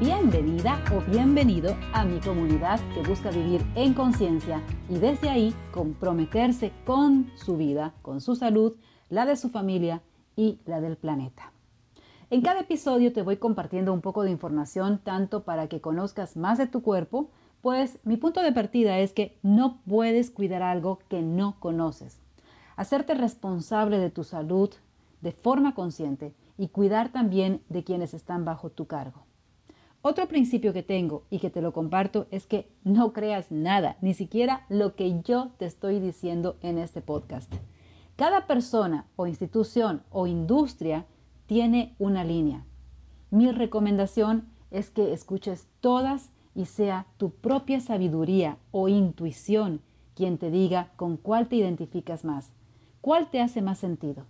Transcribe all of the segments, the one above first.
Bienvenida o bienvenido a mi comunidad que busca vivir en conciencia y desde ahí comprometerse con su vida, con su salud, la de su familia y la del planeta. En cada episodio te voy compartiendo un poco de información tanto para que conozcas más de tu cuerpo, pues mi punto de partida es que no puedes cuidar algo que no conoces. Hacerte responsable de tu salud de forma consciente y cuidar también de quienes están bajo tu cargo. Otro principio que tengo y que te lo comparto es que no creas nada, ni siquiera lo que yo te estoy diciendo en este podcast. Cada persona o institución o industria tiene una línea. Mi recomendación es que escuches todas y sea tu propia sabiduría o intuición quien te diga con cuál te identificas más, cuál te hace más sentido.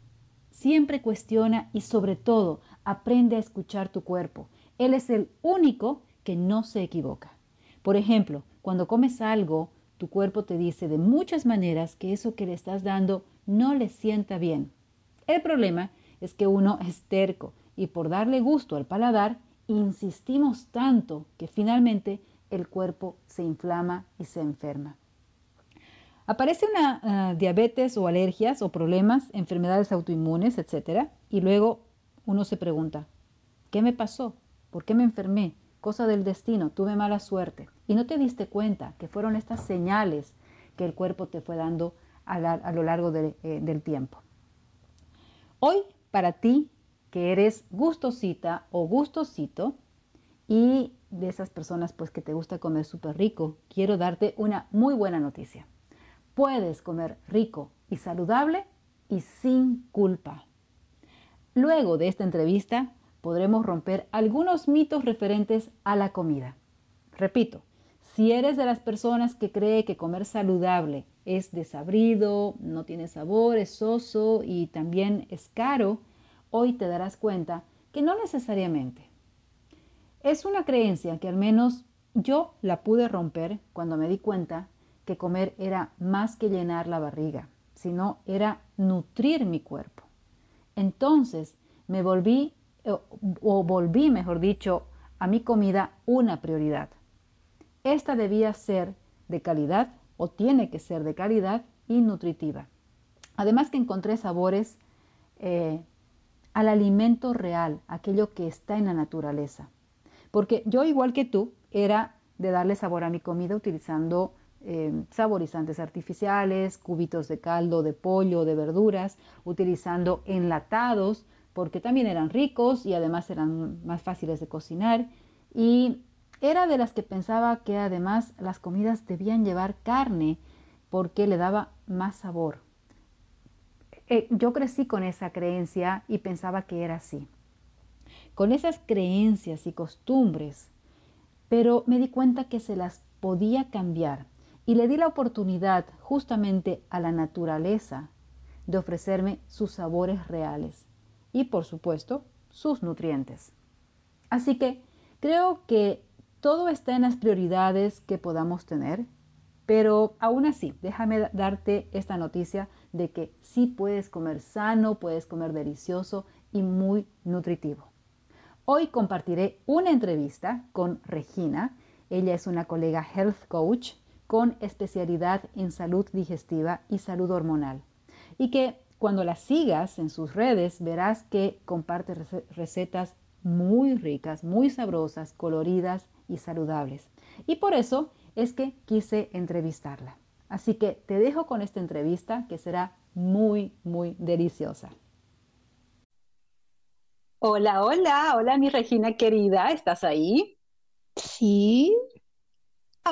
Siempre cuestiona y sobre todo aprende a escuchar tu cuerpo. Él es el único que no se equivoca. Por ejemplo, cuando comes algo, tu cuerpo te dice de muchas maneras que eso que le estás dando no le sienta bien. El problema es que uno es terco y por darle gusto al paladar, insistimos tanto que finalmente el cuerpo se inflama y se enferma. Aparece una ah, diabetes o alergias o problemas, enfermedades autoinmunes, etc. Y luego uno se pregunta, ¿qué me pasó? ¿Por qué me enfermé? Cosa del destino, tuve mala suerte. Y no te diste cuenta que fueron estas señales que el cuerpo te fue dando a, lo largo eh, del tiempo. Hoy, para ti, que eres gustosita o gustosito, y de esas personas pues que te gusta comer súper rico, quiero darte una muy buena noticia. Puedes comer rico y saludable y sin culpa. Luego de esta entrevista podremos romper algunos mitos referentes a la comida. Repito, si eres de las personas que cree que comer saludable es desabrido, no tiene sabor, es soso y también es caro, hoy te darás cuenta que no necesariamente. Es una creencia que al menos yo la pude romper cuando me di cuenta que comer era más que llenar la barriga, sino era nutrir mi cuerpo. Entonces me volví, o volví, mejor dicho, a mi comida una prioridad. Esta debía ser de calidad o tiene que ser de calidad y nutritiva. Además que encontré sabores eh, al alimento real, aquello que está en la naturaleza. Porque yo, igual que tú, era de darle sabor a mi comida utilizando Em, saborizantes artificiales, cubitos de caldo de pollo, de verduras, utilizando enlatados porque también eran ricos y además eran más fáciles de cocinar. Y era de las que pensaba que además las comidas debían llevar carne porque le daba más sabor. Eh, yo crecí con esa creencia y pensaba que era así. Con esas creencias y costumbres, pero me di cuenta que se las podía cambiar y le di la oportunidad justamente a la naturaleza de ofrecerme sus sabores reales y por supuesto sus nutrientes. Así que creo que todo está en las prioridades que podamos tener, pero aún así, déjame darte esta noticia de que sí puedes comer sano, puedes comer delicioso y muy nutritivo. Hoy compartiré una entrevista con Regina. Ella es una colega health coach con especialidad en salud digestiva y salud hormonal. Y que cuando la sigas en sus redes verás que comparte recetas muy ricas, muy sabrosas, coloridas y saludables. Y por eso es que quise entrevistarla. Así que te dejo con esta entrevista que será muy, muy deliciosa. Hola, hola, hola mi Regina querida, ¿estás ahí? Sí,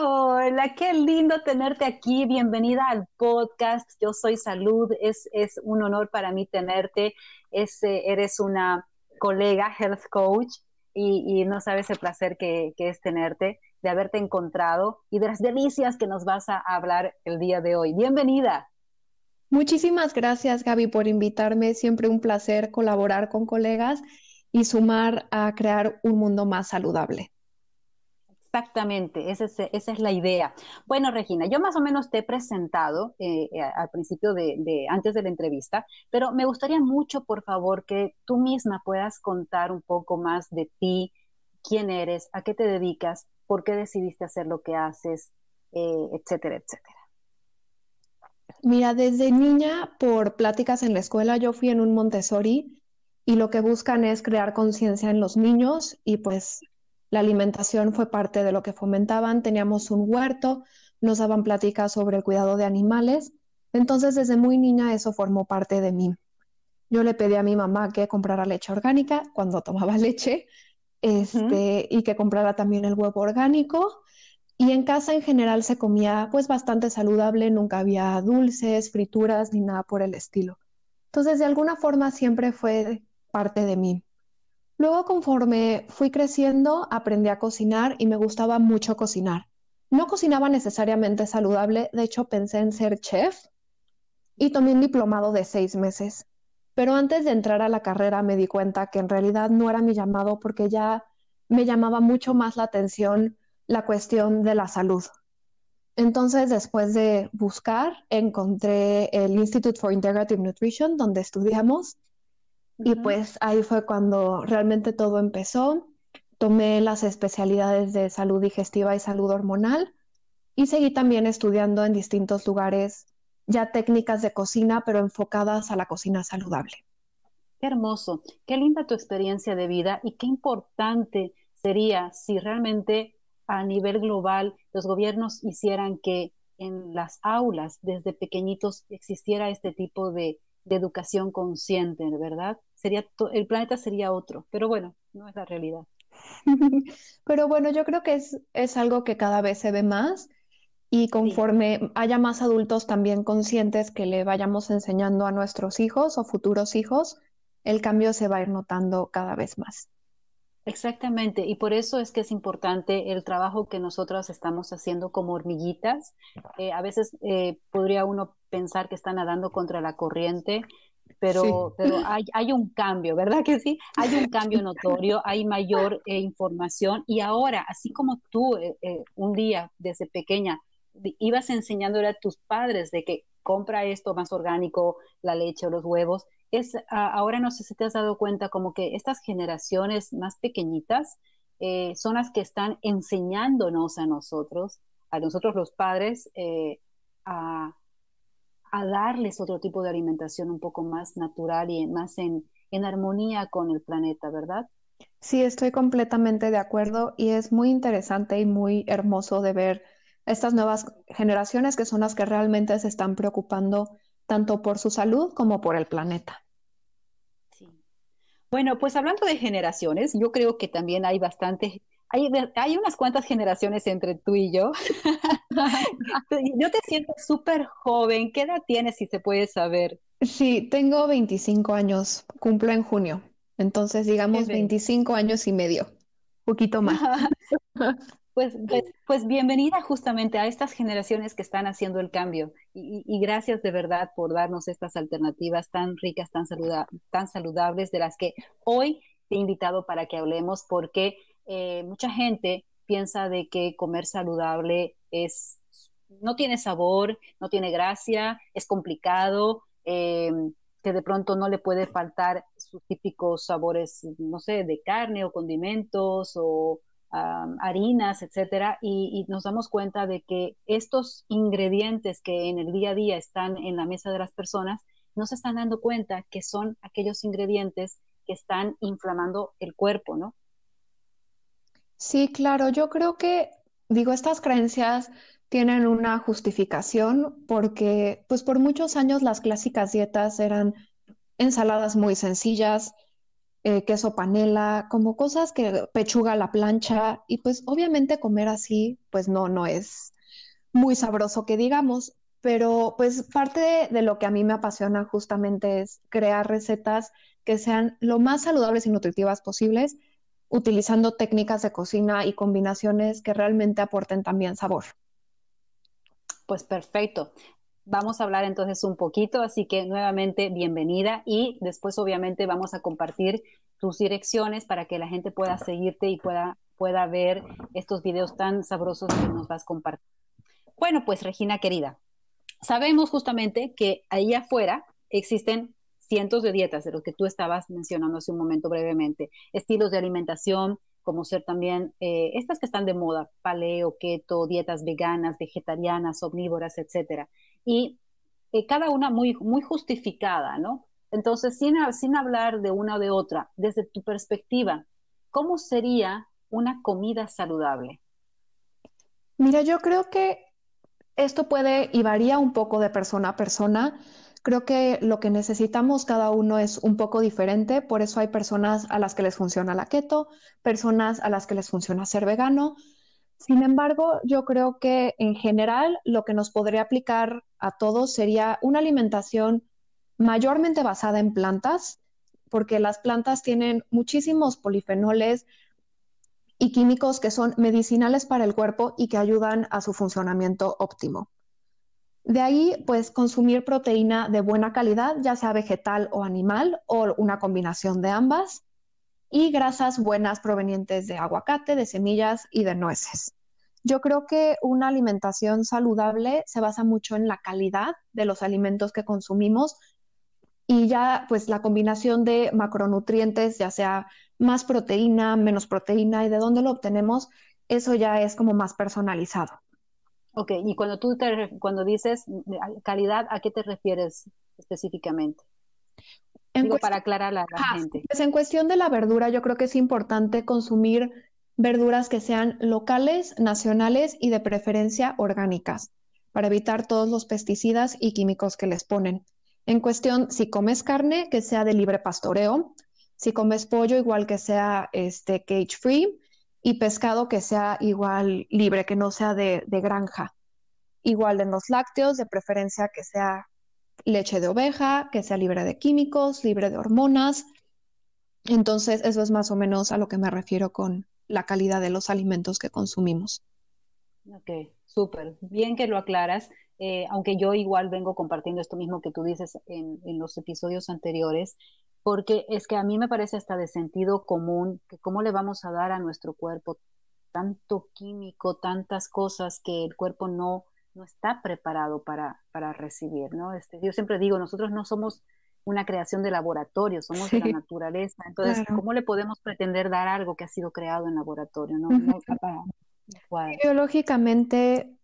Hola, qué lindo tenerte aquí. Bienvenida al podcast. Yo soy Salud. Es, es un honor para mí tenerte. Es, eh, eres una colega health coach y, no sabes el placer que, que, es tenerte, de haberte encontrado y de las delicias que nos vas a hablar el día de hoy. Bienvenida. Muchísimas gracias, Gaby, por invitarme. Siempre un placer colaborar con colegas y sumar a crear un mundo más saludable. Exactamente, esa es, la idea. Bueno, Regina, yo más o menos te he presentado eh, eh, al principio de, antes de la entrevista, pero me gustaría mucho, por favor, que tú misma puedas contar un poco más de ti, quién eres, a qué te dedicas, por qué decidiste hacer lo que haces, eh, etcétera, etcétera. Mira, desde niña, por pláticas en la escuela, yo fui en un Montessori y lo que buscan es crear conciencia en los niños y pues la alimentación fue parte de lo que fomentaban. Teníamos un huerto, nos daban pláticas sobre el cuidado de animales. Entonces, desde muy niña eso formó parte de mí. Yo le pedí a mi mamá que comprara leche orgánica cuando tomaba leche este, y que comprara también el huevo orgánico. Y en casa en general se comía pues bastante saludable, nunca había dulces, frituras ni nada por el estilo. Entonces, de alguna forma siempre fue parte de mí. Luego, conforme fui creciendo, aprendí a cocinar y me gustaba mucho cocinar. No cocinaba necesariamente saludable, de hecho pensé en ser chef y tomé un diplomado de seis meses. Pero antes de entrar a la carrera me di cuenta que en realidad no era mi llamado porque ya me llamaba mucho más la atención la cuestión de la salud. Entonces, después de buscar, encontré el Institute for Integrative Nutrition, donde estudiamos, y pues ahí fue cuando realmente todo empezó. Tomé las especialidades de salud digestiva y salud hormonal y seguí también estudiando en distintos lugares ya técnicas de cocina, pero enfocadas a la cocina saludable. Qué hermoso, qué linda tu experiencia de vida y qué importante sería si realmente a nivel global los gobiernos hicieran que en las aulas desde pequeñitos existiera este tipo de, de educación consciente, ¿verdad? Sería el planeta sería otro, pero bueno, no es la realidad. pero bueno, yo creo que es, es algo que cada vez se ve más y conforme haya más adultos también conscientes que le vayamos enseñando a nuestros hijos o futuros hijos, el cambio se va a ir notando cada vez más. Exactamente, y por eso es que es importante el trabajo que nosotros estamos haciendo como hormiguitas. Eh, a veces eh, podría uno pensar que están nadando contra la corriente, pero, pero hay, hay, un cambio, ¿verdad que sí? Hay un cambio notorio, hay mayor eh, información y ahora, así como tú eh, eh, un día desde pequeña ibas enseñándole a tus padres de que compra esto más orgánico, la leche o los huevos, es ahora no sé si te has dado cuenta como que estas generaciones más pequeñitas son las que están enseñándonos a nosotros, a nosotros los padres, a a darles otro tipo de alimentación un poco más natural y más en, en armonía con el planeta, ¿verdad? Sí, estoy completamente de acuerdo y es muy interesante y muy hermoso de ver estas nuevas generaciones que son las que realmente se están preocupando tanto por su salud como por el planeta. Sí. Bueno, pues hablando de generaciones, yo creo que también hay bastante hay, hay unas cuantas generaciones entre tú y yo. yo te siento súper joven. ¿Qué edad tienes, si se puede saber? Sí, tengo 25 años, cumplo en junio. Entonces, digamos 25 años y medio, poquito más. Pues, pues, pues, bienvenida justamente a estas generaciones que están haciendo el cambio y, y, gracias de verdad por darnos estas alternativas tan ricas, tan, tan saludables de las que hoy te he invitado para que hablemos porque eh, mucha gente piensa de que comer saludable es no tiene sabor, no tiene gracia, es complicado, eh, que de pronto no le puede faltar sus típicos sabores, no sé, de carne o condimentos o harinas, etcétera, y, y, nos damos cuenta de que estos ingredientes que en el día a día están en la mesa de las personas, no se están dando cuenta que son aquellos ingredientes que están inflamando el cuerpo, ¿no? Sí, claro, yo creo que, digo, estas creencias tienen una justificación porque, pues por muchos años las clásicas dietas eran ensaladas muy sencillas, eh, queso panela, como cosas que pechuga a la plancha y pues obviamente comer así, pues no, no es muy sabroso que digamos, pero pues parte de, de lo que a mí me apasiona justamente es crear recetas que sean lo más saludables y nutritivas posibles utilizando técnicas de cocina y combinaciones que realmente aporten también sabor. Pues perfecto. Vamos a hablar entonces un poquito, así que nuevamente bienvenida y después obviamente vamos a compartir tus direcciones para que la gente pueda seguirte y pueda, pueda ver estos videos tan sabrosos que nos vas a compartir. Bueno, pues Regina querida, sabemos justamente que ahí afuera existen cientos de dietas de lo que tú estabas mencionando hace un momento brevemente, estilos de alimentación, como ser también eh, estas que están de moda, paleo, keto, dietas veganas, vegetarianas, omnívoras, etcétera. Y eh, cada una muy, muy justificada, ¿no? Entonces, sin, sin hablar de una o de otra, desde tu perspectiva, ¿cómo sería una comida saludable? Mira, yo creo que esto puede y varía un poco de persona a persona. Creo que lo que necesitamos cada uno es un poco diferente, por eso hay personas a las que les funciona la keto, personas a las que les funciona ser vegano. Sin embargo, yo creo que en general lo que nos podría aplicar a todos sería una alimentación mayormente basada en plantas, porque las plantas tienen muchísimos polifenoles, y químicos que son medicinales para el cuerpo y que ayudan a su funcionamiento óptimo. De ahí, pues consumir proteína de buena calidad, ya sea vegetal o animal, o una combinación de ambas, y grasas buenas provenientes de aguacate, de semillas y de nueces. Yo creo que una alimentación saludable se basa mucho en la calidad de los alimentos que consumimos y ya pues la combinación de macronutrientes, ya sea más proteína, menos proteína y de dónde lo obtenemos, eso ya es como más personalizado. Ok, y cuando tú cuando dices calidad, ¿a qué te refieres específicamente? Digo, para aclarar a la, gente. Pues en cuestión de la verdura, yo creo que es importante consumir verduras que sean locales, nacionales y de preferencia orgánicas, para evitar todos los pesticidas y químicos que les ponen. En cuestión, si comes carne, que sea de libre pastoreo, si comes pollo, igual que sea este cage free y pescado que sea igual libre, que no sea de, granja. Igual en los lácteos, de preferencia que sea leche de oveja, que sea libre de químicos, libre de hormonas. Entonces, eso es más o menos a lo que me refiero con la calidad de los alimentos que consumimos. Ok, súper. Bien que lo aclaras. Eh, aunque yo igual vengo compartiendo esto mismo que tú dices en, en los episodios anteriores, porque es que a mí me parece hasta de sentido común que cómo le vamos a dar a nuestro cuerpo tanto químico, tantas cosas que el cuerpo no, no está preparado para, para recibir, ¿no? Este, yo siempre digo, nosotros no somos una creación de laboratorio, somos de la naturaleza, entonces, ¿cómo le podemos pretender dar algo que ha sido creado en laboratorio? No, Biológicamente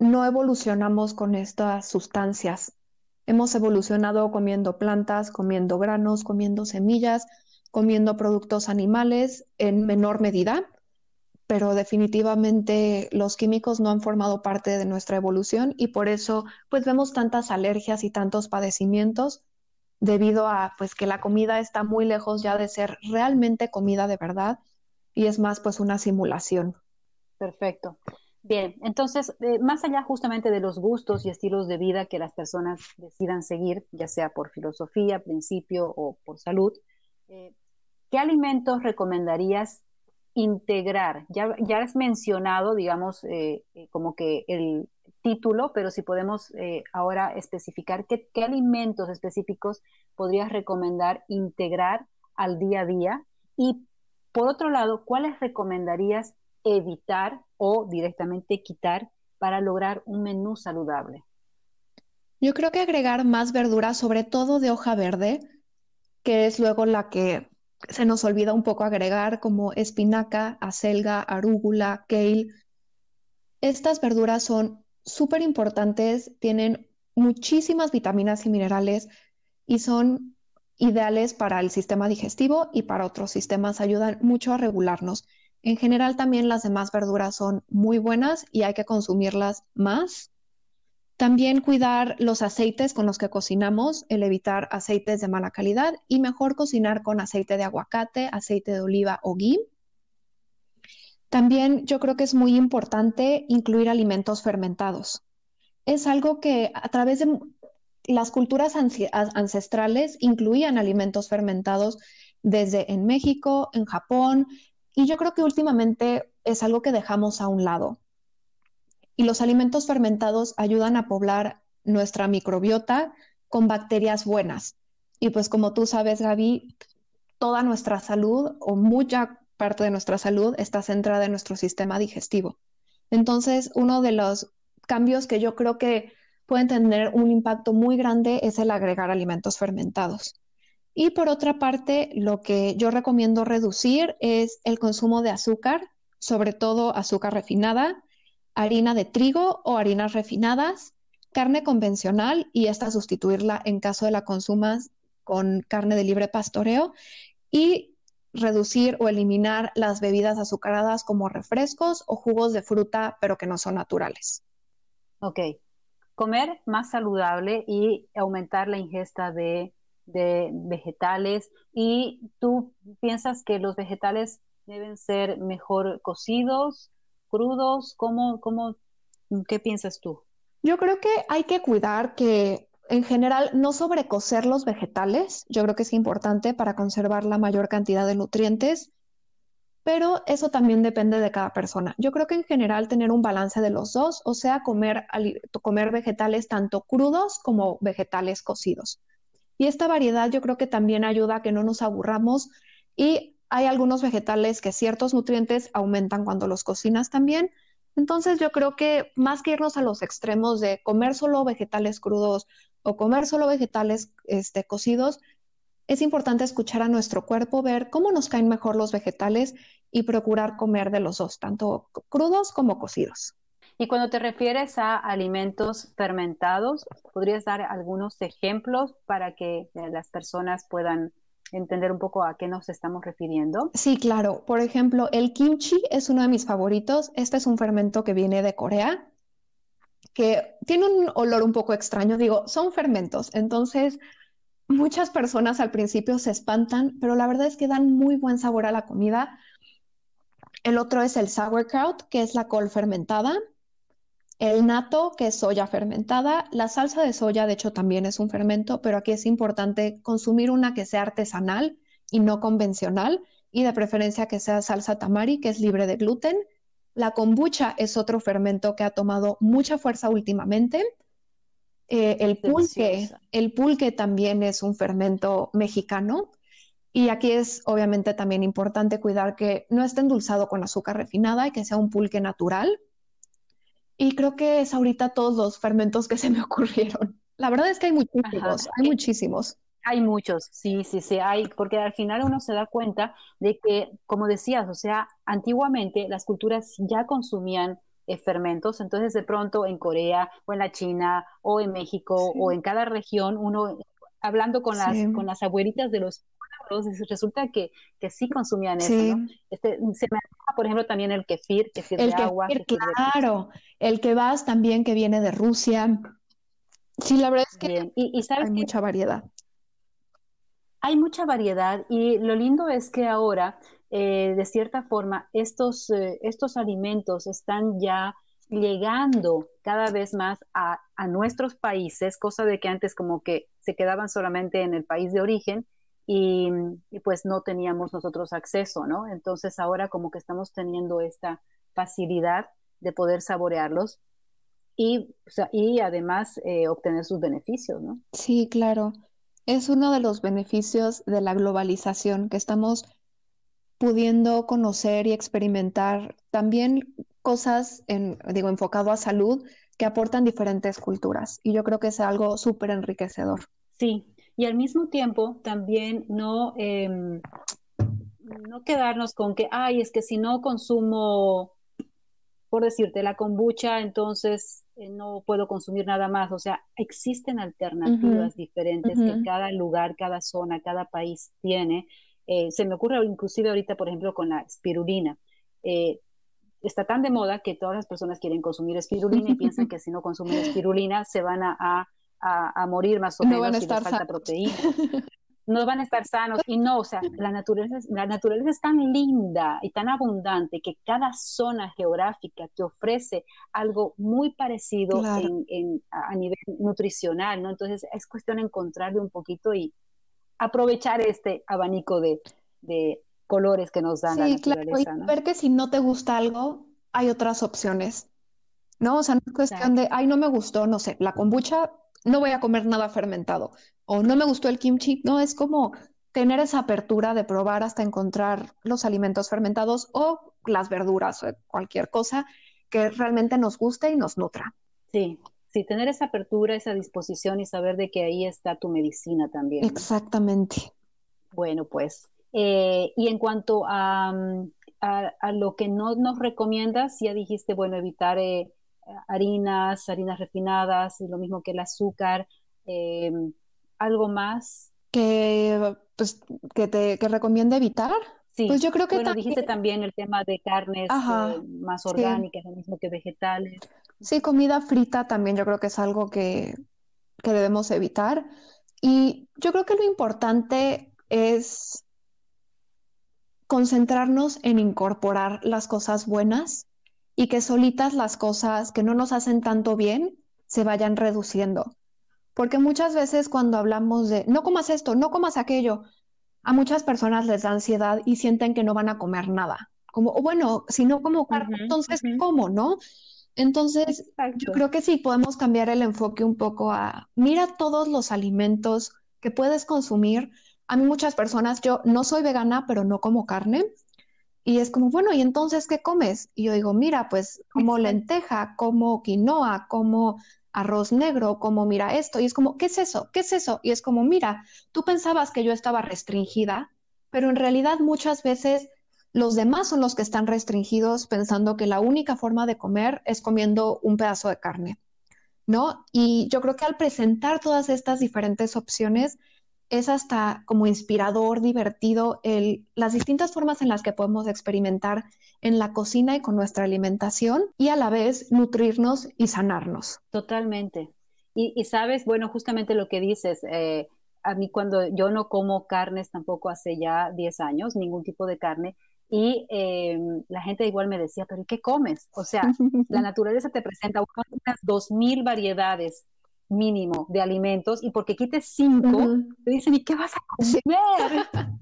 no evolucionamos con estas sustancias, Hemos evolucionado comiendo plantas, comiendo granos, comiendo semillas, comiendo productos animales en menor medida, pero definitivamente los químicos no han formado parte de nuestra evolución y por eso pues vemos tantas alergias y tantos padecimientos debido a pues que la comida está muy lejos ya de ser realmente comida de verdad y es más pues una simulación. Perfecto. Bien, entonces, eh, más allá justamente de los gustos y estilos de vida que las personas decidan seguir, ya sea por filosofía, principio o por salud, eh, ¿qué alimentos recomendarías integrar? Ya, ya has mencionado, digamos, eh, como que el título, pero si podemos ahora especificar qué, qué alimentos específicos podrías recomendar integrar al día a día y, por otro lado, ¿cuáles recomendarías evitar o directamente quitar para lograr un menú saludable? Yo creo que agregar más verduras, sobre todo de hoja verde, que es luego la que se nos olvida un poco agregar, como espinaca, acelga, arúgula, kale. Estas verduras son súper importantes, tienen muchísimas vitaminas y minerales y son ideales para el sistema digestivo y para otros sistemas, ayudan mucho a regularnos. En general también las demás verduras son muy buenas y hay que consumirlas más. También cuidar los aceites con los que cocinamos, el evitar aceites de mala calidad y mejor cocinar con aceite de aguacate, aceite de oliva o ghee. También yo creo que es muy importante incluir alimentos fermentados. Es algo que a través de las culturas ancestrales incluían alimentos fermentados desde en México, en Japón, y yo creo que últimamente es algo que dejamos a un lado. Y los alimentos fermentados ayudan a poblar nuestra microbiota con bacterias buenas. Y pues como tú sabes, Gaby, toda nuestra salud o mucha parte de nuestra salud está centrada en nuestro sistema digestivo. Entonces, uno de los cambios que yo creo que pueden tener un impacto muy grande es el agregar alimentos fermentados. Y por otra parte, lo que yo recomiendo reducir es el consumo de azúcar, sobre todo azúcar refinada, harina de trigo o harinas refinadas, carne convencional y esta sustituirla en caso de la consumas con carne de libre pastoreo y reducir o eliminar las bebidas azucaradas como refrescos o jugos de fruta, pero que no son naturales. Ok. Comer más saludable y aumentar la ingesta de, vegetales. ¿Y tú piensas que los vegetales deben ser mejor cocidos, crudos? ¿Cómo, cómo, ¿Qué piensas tú? Yo creo que hay que cuidar que en general no sobrecocer los vegetales. Yo creo que es importante para conservar la mayor cantidad de nutrientes, pero eso también depende de cada persona. Yo creo que en general tener un balance de los dos, o sea, comer, comer vegetales tanto crudos como vegetales cocidos. Y esta variedad yo creo que también ayuda a que no nos aburramos y hay algunos vegetales que ciertos nutrientes aumentan cuando los cocinas también, entonces yo creo que más que irnos a los extremos de comer solo vegetales crudos o comer solo vegetales este, cocidos, es importante escuchar a nuestro cuerpo, ver cómo nos caen mejor los vegetales y procurar comer de los dos, tanto crudos como cocidos. Y cuando te refieres a alimentos fermentados, ¿podrías dar algunos ejemplos para que las personas puedan entender un poco a qué nos estamos refiriendo? Sí, claro. Por ejemplo, el kimchi es uno de mis favoritos. Este es un fermento que viene de Corea, que tiene un olor un poco extraño. Digo, son fermentos. Entonces, muchas personas al principio se espantan, pero la verdad es que dan muy buen sabor a la comida. El otro es el sauerkraut, que es la col fermentada el nato, que es soya fermentada, la salsa de soya, de hecho, también es un fermento, pero aquí es importante consumir una que sea artesanal y no convencional, y de preferencia que sea salsa tamari, que es libre de gluten. La kombucha es otro fermento que ha tomado mucha fuerza últimamente. Eh, el pulque, el pulque también es un fermento mexicano. Y aquí es obviamente también importante cuidar que no esté endulzado con azúcar refinada y que sea un pulque natural y creo que es ahorita todos los fermentos que se me ocurrieron. La verdad es que hay muchísimos, hay muchísimos. Hay muchos, sí, sí, sí, hay, porque al final uno se da cuenta de que, como decías, o sea, antiguamente las culturas ya consumían eh, fermentos, entonces de pronto en Corea o en la China o en México o en cada región, uno hablando con las, con las abuelitas de los resulta que, que sí consumían eso, ¿no? Este, se me antoja, por ejemplo, también el kefir, kefir el de agua. claro, el kebab también que viene de Rusia. Sí, la verdad es que y, hay mucha variedad. Hay mucha variedad y lo lindo es que ahora, eh, de cierta forma, estos, eh, estos alimentos están ya llegando cada vez más a, a, nuestros países, cosa de que antes como que se quedaban solamente en el país de origen y, pues no teníamos nosotros acceso, ¿no? Entonces ahora como que estamos teniendo esta facilidad de poder saborearlos y, y además eh, obtener sus beneficios, ¿no? Sí, claro. Es uno de los beneficios de la globalización que estamos pudiendo conocer y experimentar también cosas, en, digo, enfocado a salud que aportan diferentes culturas. Y yo creo que es algo súper enriquecedor. Sí, y al mismo tiempo también no, em, no quedarnos con que, ay, es que si no consumo, por decirte, la kombucha, entonces eh, no puedo consumir nada más. O sea, existen alternativas diferentes que cada lugar, cada zona, cada país tiene. Eh, se me ocurre inclusive ahorita, por ejemplo, con la espirulina. Eh, está tan de moda que todas las personas quieren consumir espirulina y piensan que si no consumen espirulina se van a a, morir más o menos van a si estar les falta proteína. no van a estar sanos y no, o sea, la naturaleza, la naturaleza es tan linda y tan abundante que cada zona geográfica te ofrece algo muy parecido en, a nivel nutricional, ¿no? Entonces es cuestión de encontrarle un poquito y aprovechar este abanico de, de colores que nos dan la naturaleza. Claro. Y ver que si no te gusta algo, hay otras opciones ¿no? O sea, no es cuestión de, ay, no me gustó, no sé, la kombucha, no voy a comer nada fermentado, o no me gustó el kimchi, no, es como tener esa apertura de probar hasta encontrar los alimentos fermentados o las verduras o cualquier cosa que realmente nos guste y nos nutra. Sí, sí, tener esa apertura, esa disposición y saber de que ahí está tu medicina también. Exactamente. Bueno, pues, eh, y en cuanto a, a, lo que no nos recomiendas, ya dijiste, bueno, evitar eh, harinas, harinas refinadas, y lo mismo que el azúcar, eh, algo más. Que, pues, que te que recomienda evitar. Sí, pues yo creo que bueno, dijiste también el tema de carnes eh, más orgánicas, lo mismo que vegetales. Sí, comida frita también yo creo que es algo que, que debemos evitar. Y yo creo que lo importante es concentrarnos en incorporar las cosas buenas y que solitas las cosas que no nos hacen tanto bien se vayan reduciendo. Porque muchas veces cuando hablamos de no comas esto, no comas aquello, a muchas personas les da ansiedad y sienten que no van a comer nada. Como, bueno, si no como carne, entonces ¿cómo, no? Entonces, yo creo que sí podemos cambiar el enfoque un poco a, mira todos los alimentos que puedes consumir. A mí muchas personas, yo no soy vegana, pero no como carne. Y es como, bueno, ¿y entonces qué comes? Y yo digo, mira, pues como lenteja, como quinoa, como arroz negro, como mira esto, y es como, ¿qué es eso? ¿Qué es eso? Y es como, mira, tú pensabas que yo estaba restringida, pero en realidad muchas veces los demás son los que están restringidos pensando que la única forma de comer es comiendo un pedazo de carne, ¿no? Y yo creo que al presentar todas estas diferentes opciones, es hasta como inspirador, divertido, el, las distintas formas en las que podemos experimentar en la cocina y con nuestra alimentación y a la vez nutrirnos y sanarnos. Totalmente. Y, sabes, bueno, justamente lo que dices, eh, a mí cuando yo no como carnes tampoco hace ya 10 años, ningún tipo de carne, y eh, la gente igual me decía, pero ¿y qué comes? O sea, la naturaleza te presenta unas 2.000 variedades mínimo de alimentos y porque quites cinco, te dicen, ¿y qué vas a comer?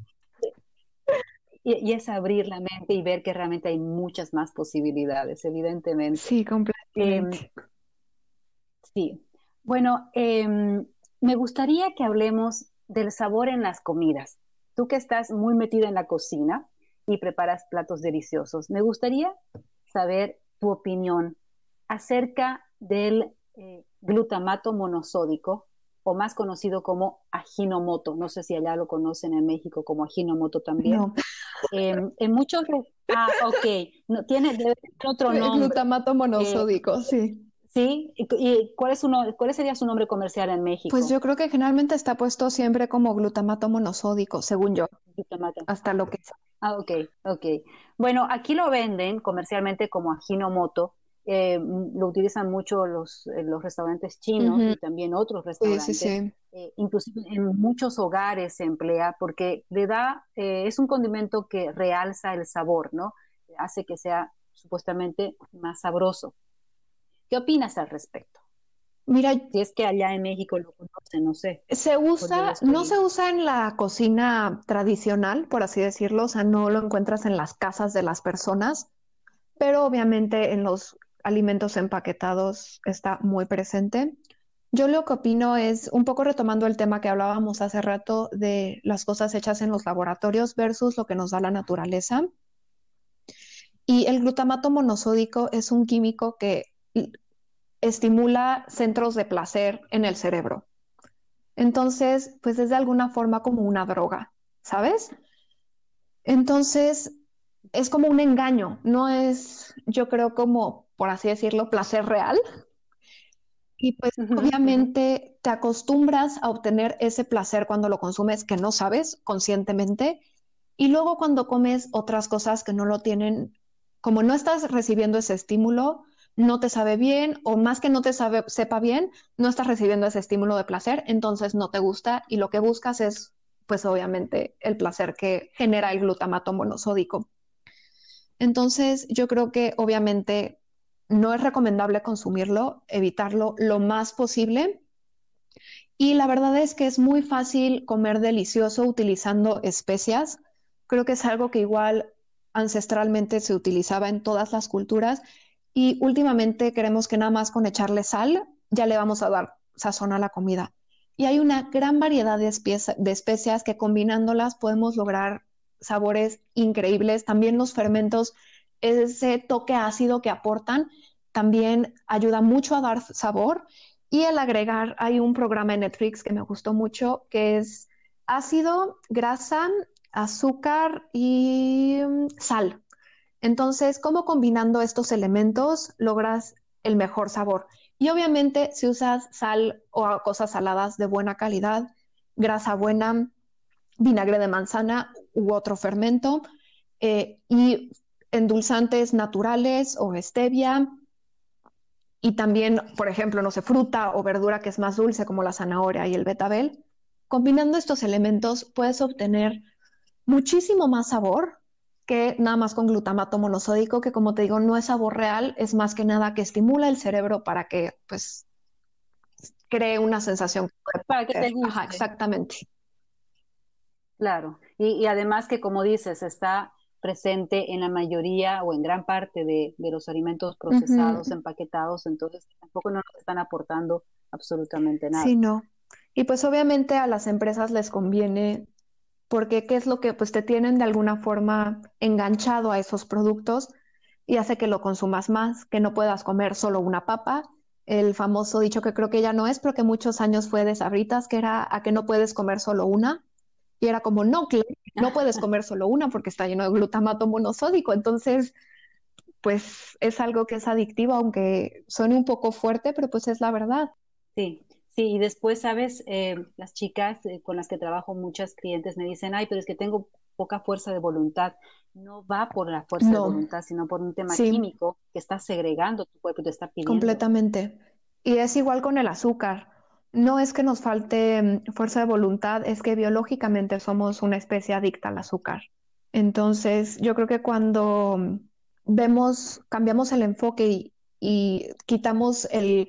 y, es abrir la mente y ver que realmente hay muchas más posibilidades, evidentemente. Sí, completamente. Em, sí. Bueno, em, me gustaría que hablemos del sabor en las comidas. Tú que estás muy metida en la cocina y preparas platos deliciosos, me gustaría saber tu opinión acerca del eh, glutamato monosódico, o más conocido como ajinomoto. No sé si allá lo conocen en México como ajinomoto también. Em, en muchos... Ah, ok. No, tiene otro nombre. Glutamato monosódico, sí. ¿Sí? ¿Y, cuál, es cuál sería su nombre comercial en México? Pues yo creo que generalmente está puesto siempre como glutamato monosódico, según yo. Glutamato. Hasta lo que... Ah, ok, ok. Bueno, aquí lo venden comercialmente como ajinomoto eh, lo utilizan mucho los, eh, los restaurantes chinos y también otros restaurantes. Eh, inclusive en muchos hogares se emplea porque le da, es un condimento que realza el sabor, ¿no? Hace que sea supuestamente más sabroso. ¿Qué opinas al respecto? Mira, si es que allá en México lo conocen, no sé. Se usa, no se usa en la cocina tradicional, por así decirlo, o sea, no lo encuentras en las casas de las personas, pero obviamente en los alimentos empaquetados está muy presente. Yo lo que opino es, un poco retomando el tema que hablábamos hace rato de las cosas hechas en los laboratorios versus lo que nos da la naturaleza. Y el glutamato monosódico es un químico que estimula centros de placer en el cerebro. Entonces, pues es de alguna forma como una droga, ¿sabes? Entonces, es como un engaño, no es, yo creo, como por así decirlo, placer real. Y pues obviamente te acostumbras a obtener ese placer cuando lo consumes que no sabes conscientemente y luego cuando comes otras cosas que no lo tienen, como no estás recibiendo ese estímulo, no te sabe bien o más que no te sabe, sepa bien, no estás recibiendo ese estímulo de placer, entonces no te gusta y lo que buscas es pues obviamente el placer que genera el glutamato monosódico. Entonces yo creo que obviamente no es recomendable consumirlo, evitarlo lo más posible. Y la verdad es que es muy fácil comer delicioso utilizando especias. Creo que es algo que igual ancestralmente se utilizaba en todas las culturas y últimamente queremos que nada más con echarle sal ya le vamos a dar sazón a la comida. Y hay una gran variedad de, de especias que combinándolas podemos lograr sabores increíbles. También los fermentos, ese toque ácido que aportan, también ayuda mucho a dar sabor. Y el agregar, hay un programa en Netflix que me gustó mucho, que es ácido, grasa, azúcar y mm, sal. Entonces, ¿cómo combinando estos elementos logras el mejor sabor? Y obviamente, si usas sal o cosas saladas de buena calidad, grasa buena, vinagre de manzana u otro fermento, eh, y endulzantes naturales o stevia, y también, por ejemplo, no sé, fruta o verdura que es más dulce como la zanahoria y el betabel, combinando estos elementos puedes obtener muchísimo más sabor que nada más con glutamato monosódico, que como te digo, no es sabor real, es más que nada que estimula el cerebro para que pues cree una sensación. Para que te guste. exactamente. Claro, y, además que como dices, está presente en la mayoría o en gran parte de, los alimentos procesados, empaquetados, entonces tampoco nos están aportando absolutamente nada. Sí, no. Y pues obviamente a las empresas les conviene porque qué es lo que pues te tienen de alguna forma enganchado a esos productos y hace que lo consumas más, que no puedas comer solo una papa. El famoso dicho que creo que ya no es, pero que muchos años fue de sabritas, que era a que no puedes comer solo una. Y era como, no, no puedes comer solo una porque está lleno de glutamato monosódico. Entonces, pues es algo que es adictivo, aunque suene un poco fuerte, pero pues es la verdad. Sí, Sí, y después, sabes, eh, las chicas eh, con las que trabajo, muchas clientes me dicen, ay, pero es que tengo poca fuerza de voluntad. No va por la fuerza de voluntad, sino por un tema químico que está segregando tu cuerpo y te está pidiendo. Completamente. Y es igual con el azúcar. No es que nos falte mm, fuerza de voluntad, es que biológicamente somos una especie adicta al azúcar. Entonces, yo creo que cuando mm, vemos, cambiamos el enfoque y quitamos el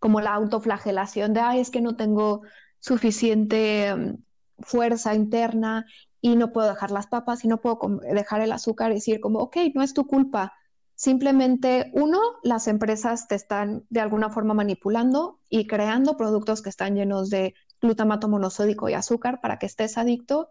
como la autoflagelación de, ay, es que no tengo suficiente mm, fuerza interna y no puedo dejar las papas y no puedo dejar el azúcar y decir como, ok, no es tu culpa. Simplemente, uno, las empresas te están de alguna forma manipulando y creando productos que están llenos de glutamato monosódico y azúcar para que estés adicto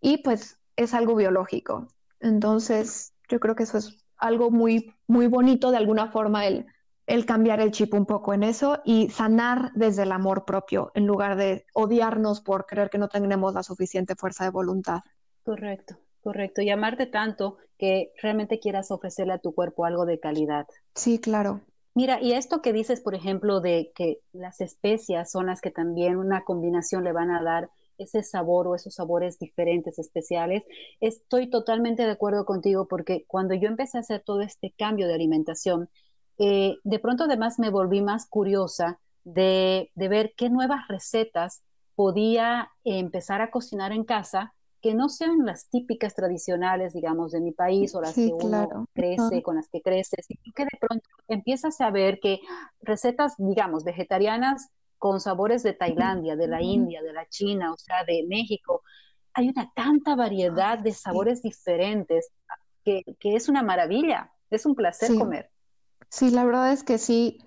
y pues es algo biológico. Entonces, yo creo que eso es algo muy, muy bonito de alguna forma el el cambiar el chip un poco en eso y sanar desde el amor propio en lugar de odiarnos por creer que no tenemos la suficiente fuerza de voluntad. Correcto, correcto. Y amarte tanto que realmente quieras ofrecerle a tu cuerpo algo de calidad. Sí, claro. Mira, y esto que dices, por ejemplo, de que las especias son las que también una combinación le van a dar ese sabor o esos sabores diferentes, especiales, estoy totalmente de acuerdo contigo porque cuando yo empecé a hacer todo este cambio de alimentación, eh, de pronto además me volví más curiosa de, ver qué nuevas recetas podía empezar a cocinar en casa que no sean las típicas tradicionales, digamos, de mi país o las que uno crece, con las que crece, sino que de pronto empiezas a ver que recetas, digamos, vegetarianas con sabores de Tailandia, de la India, de la China, o sea, de México, hay una tanta variedad de sabores diferentes que, es una maravilla, es un placer comer. Sí, la verdad es que sí.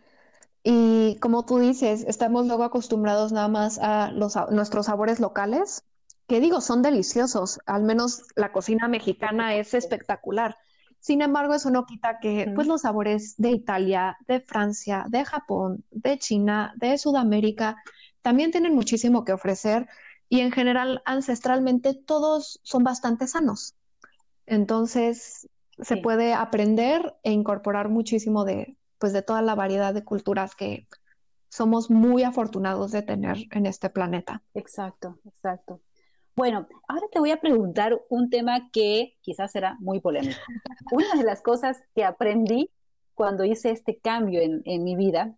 Y como tú dices, estamos luego acostumbrados nada más a, los, nuestros sabores locales, que digo, son deliciosos. Al menos la cocina mexicana es espectacular. Sin embargo, eso no quita que pues, los sabores de Italia, de Francia, de Japón, de China, de Sudamérica, también tienen muchísimo que ofrecer y en general, ancestralmente, todos son bastante sanos. Entonces, se puede aprender e incorporar muchísimo de, pues, de toda la variedad de culturas que somos muy afortunados de tener en este planeta. Exacto, exacto. Bueno, ahora te voy a preguntar un tema que quizás será muy polémico. Una de las cosas que aprendí cuando hice este cambio en, en mi vida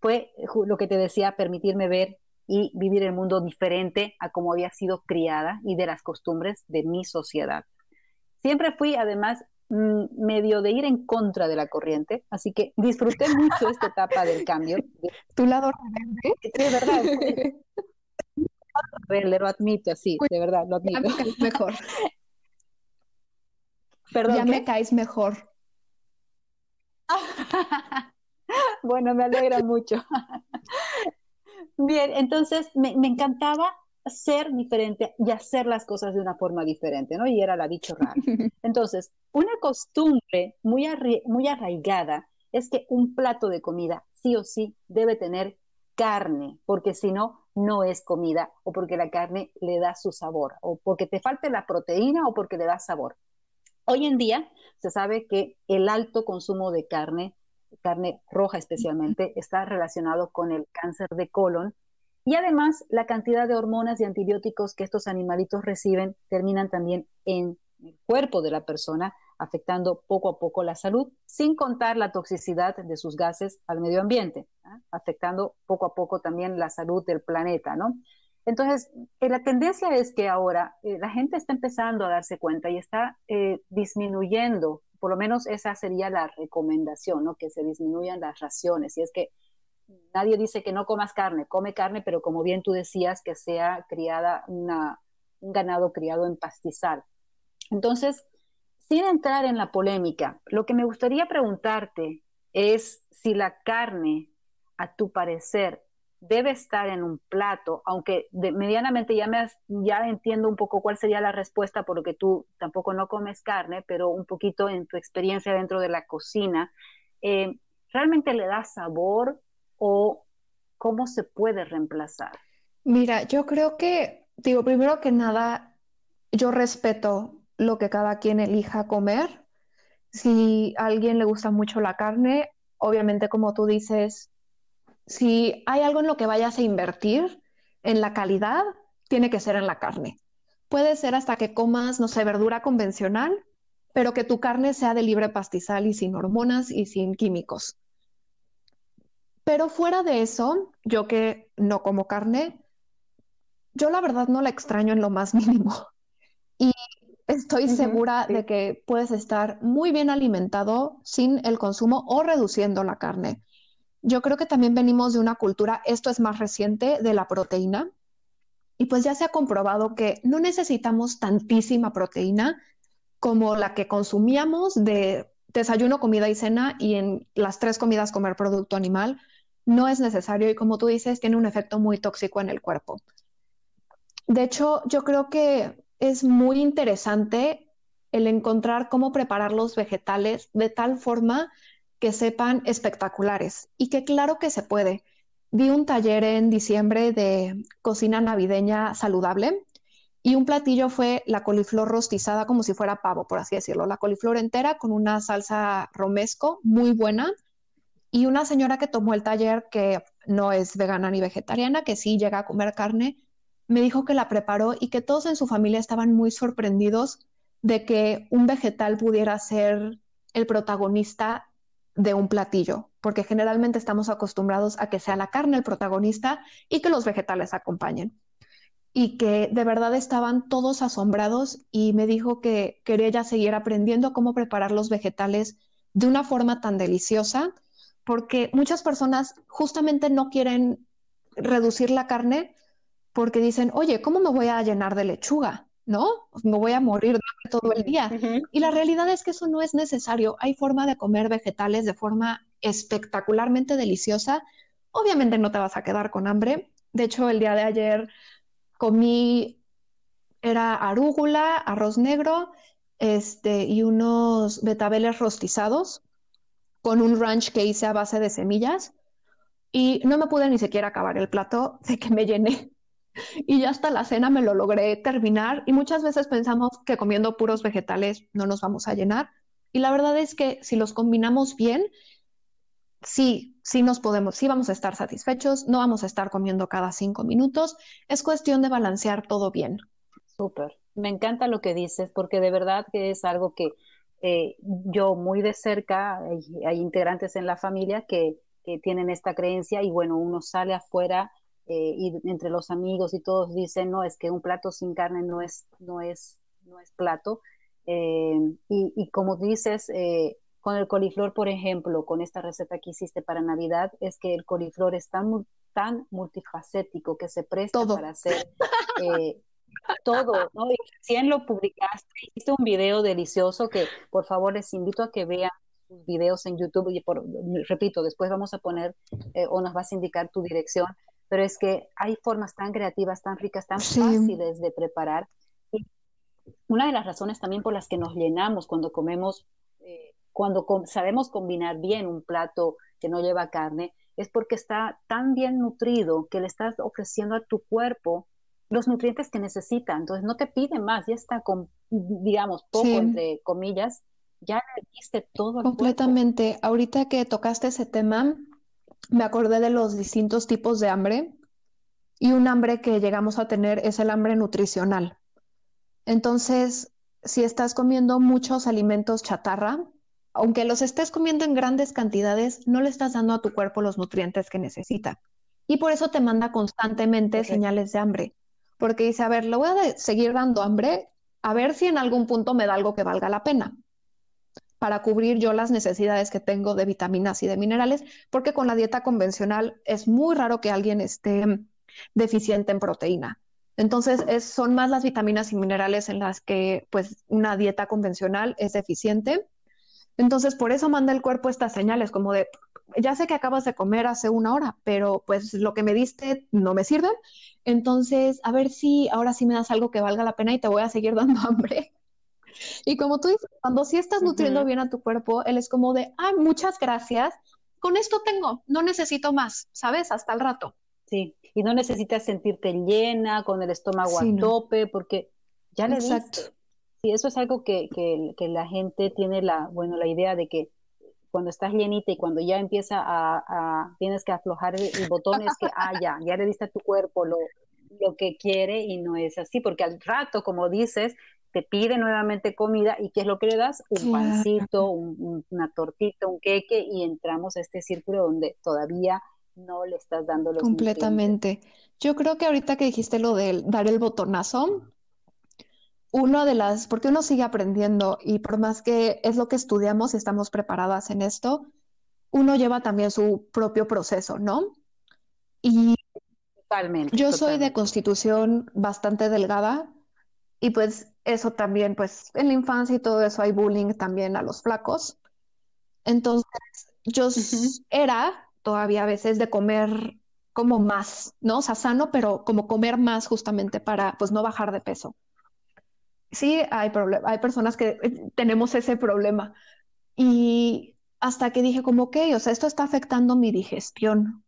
fue lo que te decía, permitirme ver y vivir el mundo diferente a como había sido criada y de las costumbres de mi sociedad. Siempre fui además Mm, medio de ir en contra de la corriente, así que disfruté mucho esta etapa del cambio. ¿Tu lado rebelde? Sí, de verdad. Rebelde, lo admito, sí, de verdad, lo admito. Ya me caes mejor. Perdón, ya me caes mejor. bueno, me alegra mucho. Bien, entonces me, me, encantaba ser diferente y hacer las cosas de una forma diferente, ¿no? Y era la bicho rara. Entonces, una costumbre muy, muy arraigada es que un plato de comida sí o sí debe tener carne, porque si no, no es comida, o porque la carne le da su sabor, o porque te falte la proteína, o porque le da sabor. Hoy en día se sabe que el alto consumo de carne, carne roja especialmente, está relacionado con el cáncer de colon y además la cantidad de hormonas y antibióticos que estos animalitos reciben terminan también en el cuerpo de la persona, afectando poco a poco la salud, sin contar la toxicidad de sus gases al medio ambiente, ¿ah? afectando poco a poco también la salud del planeta, ¿no? Entonces, eh, la tendencia es que ahora eh, la gente está empezando a darse cuenta y está eh, disminuyendo, por lo menos esa sería la recomendación, ¿no? Que se disminuyan las raciones. Y es que nadie dice que no comas carne, come carne, pero como bien tú decías, que sea criada un ganado criado en pastizal. Entonces, sin entrar en la polémica, lo que me gustaría preguntarte es si la carne, a tu parecer, debe estar en un plato, aunque medianamente ya, me ya entiendo un poco cuál sería la respuesta, porque tú tampoco no comes carne, pero un poquito en tu experiencia dentro de la cocina, eh, ¿realmente le da sabor o cómo se puede reemplazar? Mira, yo creo que, digo, primero que nada, yo respeto lo que cada quien elija comer. Si a alguien le gusta mucho la carne, obviamente como tú dices, si hay algo en lo que vayas a invertir en la calidad, tiene que ser en la carne. Puede ser hasta que comas, no sé, verdura convencional, pero que tu carne sea de libre pastizal y sin hormonas y sin químicos. Pero fuera de eso, yo que no como carne, yo la verdad no la extraño en lo más mínimo. Y estoy segura de que puedes estar muy bien alimentado sin el consumo o reduciendo la carne. Yo creo que también venimos de una cultura, esto es más reciente, de la proteína. Y pues ya se ha comprobado que no necesitamos tantísima proteína como la que consumíamos de desayuno, comida y cena y en las tres comidas comer producto animal. No es necesario y como tú dices, tiene un efecto muy tóxico en el cuerpo. De hecho, yo creo que es muy interesante el encontrar cómo preparar los vegetales de tal forma que sepan espectaculares y que claro que se puede. Di un taller en diciembre de cocina navideña saludable y un platillo fue la coliflor rostizada como si fuera pavo, por así decirlo, la coliflor entera con una salsa romesco muy buena y una señora que tomó el taller que no es vegana ni vegetariana, que sí llega a comer carne, me dijo que la preparó y que todos en su familia estaban muy sorprendidos de que un vegetal pudiera ser el protagonista de un platillo, porque generalmente estamos acostumbrados a que sea la carne el protagonista y que los vegetales acompañen. Y que de verdad estaban todos asombrados y me dijo que quería ya seguir aprendiendo cómo preparar los vegetales de una forma tan deliciosa, porque muchas personas justamente no quieren reducir la carne porque dicen, oye, ¿cómo me voy a llenar de lechuga? ¿no? Me voy a morir todo el día. Y la realidad es que eso no es necesario. Hay forma de comer vegetales de forma espectacularmente deliciosa. Obviamente no te vas a quedar con hambre. De hecho, el día de ayer comí, era arúgula, arroz negro, este, y unos betabeles rostizados con un ranch que hice a base de semillas. Y no me pude ni siquiera acabar el plato de que me llené y ya hasta la cena me lo logré terminar y muchas veces pensamos que comiendo puros vegetales no nos vamos a llenar y la verdad es que si los combinamos bien, sí, sí nos podemos, sí vamos a estar satisfechos, no vamos a estar comiendo cada cinco minutos, es cuestión de balancear todo bien. Súper, me encanta lo que dices porque de verdad que es algo que eh, yo muy de cerca, hay, integrantes en la familia que, que tienen esta creencia y bueno, uno sale afuera eh, y entre los amigos y todos dicen, no, es que un plato sin carne no es, no es, no es plato. Eh, y, y, como dices, eh, con el coliflor, por ejemplo, con esta receta que hiciste para Navidad, es que el coliflor es tan, tan multifacético que se presta para hacer todo, ¿no? Y recién lo publicaste, hiciste un video delicioso que por favor les invito a que vean tus videos en YouTube y por, repito, después vamos a poner eh, o nos vas a indicar tu dirección, pero es que hay formas tan creativas, tan ricas, tan fáciles de preparar. una de las razones también por las que nos llenamos cuando comemos, eh, cuando sabemos combinar bien un plato que no lleva carne, es porque está tan bien nutrido que le estás ofreciendo a tu cuerpo los nutrientes que necesita. Entonces no te pide más, ya está con, digamos, poco entre comillas, ya le diste todo. Completamente. Ahorita que tocaste ese tema, me acordé de los distintos tipos de hambre y un hambre que llegamos a tener es el hambre nutricional. Entonces, si estás comiendo muchos alimentos chatarra, aunque los estés comiendo en grandes cantidades, no le estás dando a tu cuerpo los nutrientes que necesita. Y por eso te manda constantemente señales de hambre porque dice, a ver, le voy a seguir dando hambre, a ver si en algún punto me da algo que valga la pena para cubrir yo las necesidades que tengo de vitaminas y de minerales, porque con la dieta convencional es muy raro que alguien esté deficiente en proteína. Entonces, son más las vitaminas y minerales en las que pues una dieta convencional es deficiente. Entonces, por eso manda el cuerpo estas señales como de, ya sé que acabas de comer hace una hora, pero pues lo que me diste no me sirve entonces, a ver si ahora sí me das algo que valga la pena y te voy a seguir dando hambre. Y como tú dices, cuando sí estás nutriendo bien a tu cuerpo, él es como de, ay, muchas gracias, con esto tengo, no necesito más, ¿sabes? Hasta el rato. Sí, y no necesitas sentirte llena, con el estómago a tope, porque ya le Exacto. Sí, eso es algo que, que, que, la gente tiene la, bueno, la idea de que cuando estás llenita y cuando ya empieza a, tienes que aflojar el, botón, es que, ah, ya, ya le diste a tu cuerpo lo, lo que quiere y no es así, porque al rato, como dices, te pide nuevamente comida y ¿qué es lo que le das? Un pancito, una tortita, un queque y entramos a este círculo donde todavía no le estás dando los Completamente. Yo creo que ahorita que dijiste lo de dar el botonazo, uno de las, porque uno sigue aprendiendo y por más que es lo que estudiamos y estamos preparadas en esto, uno lleva también su propio proceso, ¿no? Y totalmente, yo soy de constitución bastante delgada y pues eso también, pues en la infancia y todo eso hay bullying también a los flacos. Entonces, yo era todavía a veces de comer como más, ¿no? O sea, sano, pero como comer más justamente para pues no bajar de peso sí hay hay personas que eh, tenemos ese problema. Y hasta que dije como, ok, o sea, esto está afectando mi digestión.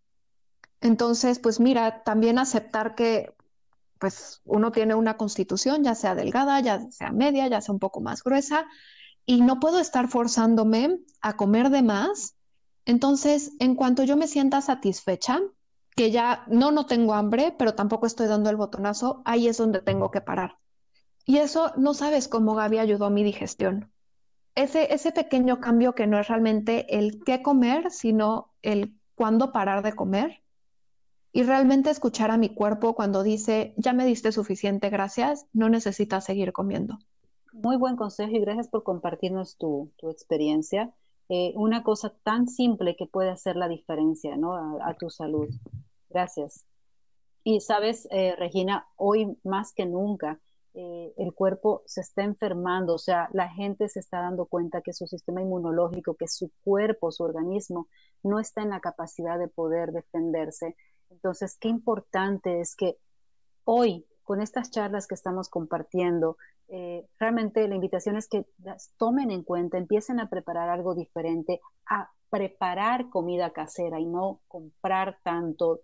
Entonces, pues mira, también aceptar que pues uno tiene una constitución, ya sea delgada, ya sea media, ya sea un poco más gruesa, y no puedo estar forzándome a comer de más. Entonces, en cuanto yo me sienta satisfecha, que ya no, no tengo hambre, pero tampoco estoy dando el botonazo, ahí es donde tengo que parar. Y eso no sabes cómo Gaby ayudó a mi digestión. Ese, ese pequeño cambio que no es realmente el qué comer, sino el cuándo parar de comer. Y realmente escuchar a mi cuerpo cuando dice, ya me diste suficiente, gracias, no necesitas seguir comiendo. Muy buen consejo y gracias por compartirnos tu, tu experiencia. Eh, una cosa tan simple que puede hacer la diferencia ¿no? a, tu salud. Gracias. Y sabes, eh, Regina, hoy más que nunca eh, el cuerpo se está enfermando, o sea, la gente se está dando cuenta que su sistema inmunológico, que su cuerpo, su organismo, no está en la capacidad de poder defenderse. Entonces, qué importante es que hoy, con estas charlas que estamos compartiendo, eh, realmente la invitación es que las tomen en cuenta, empiecen a preparar algo diferente, a preparar comida casera y no comprar tanto.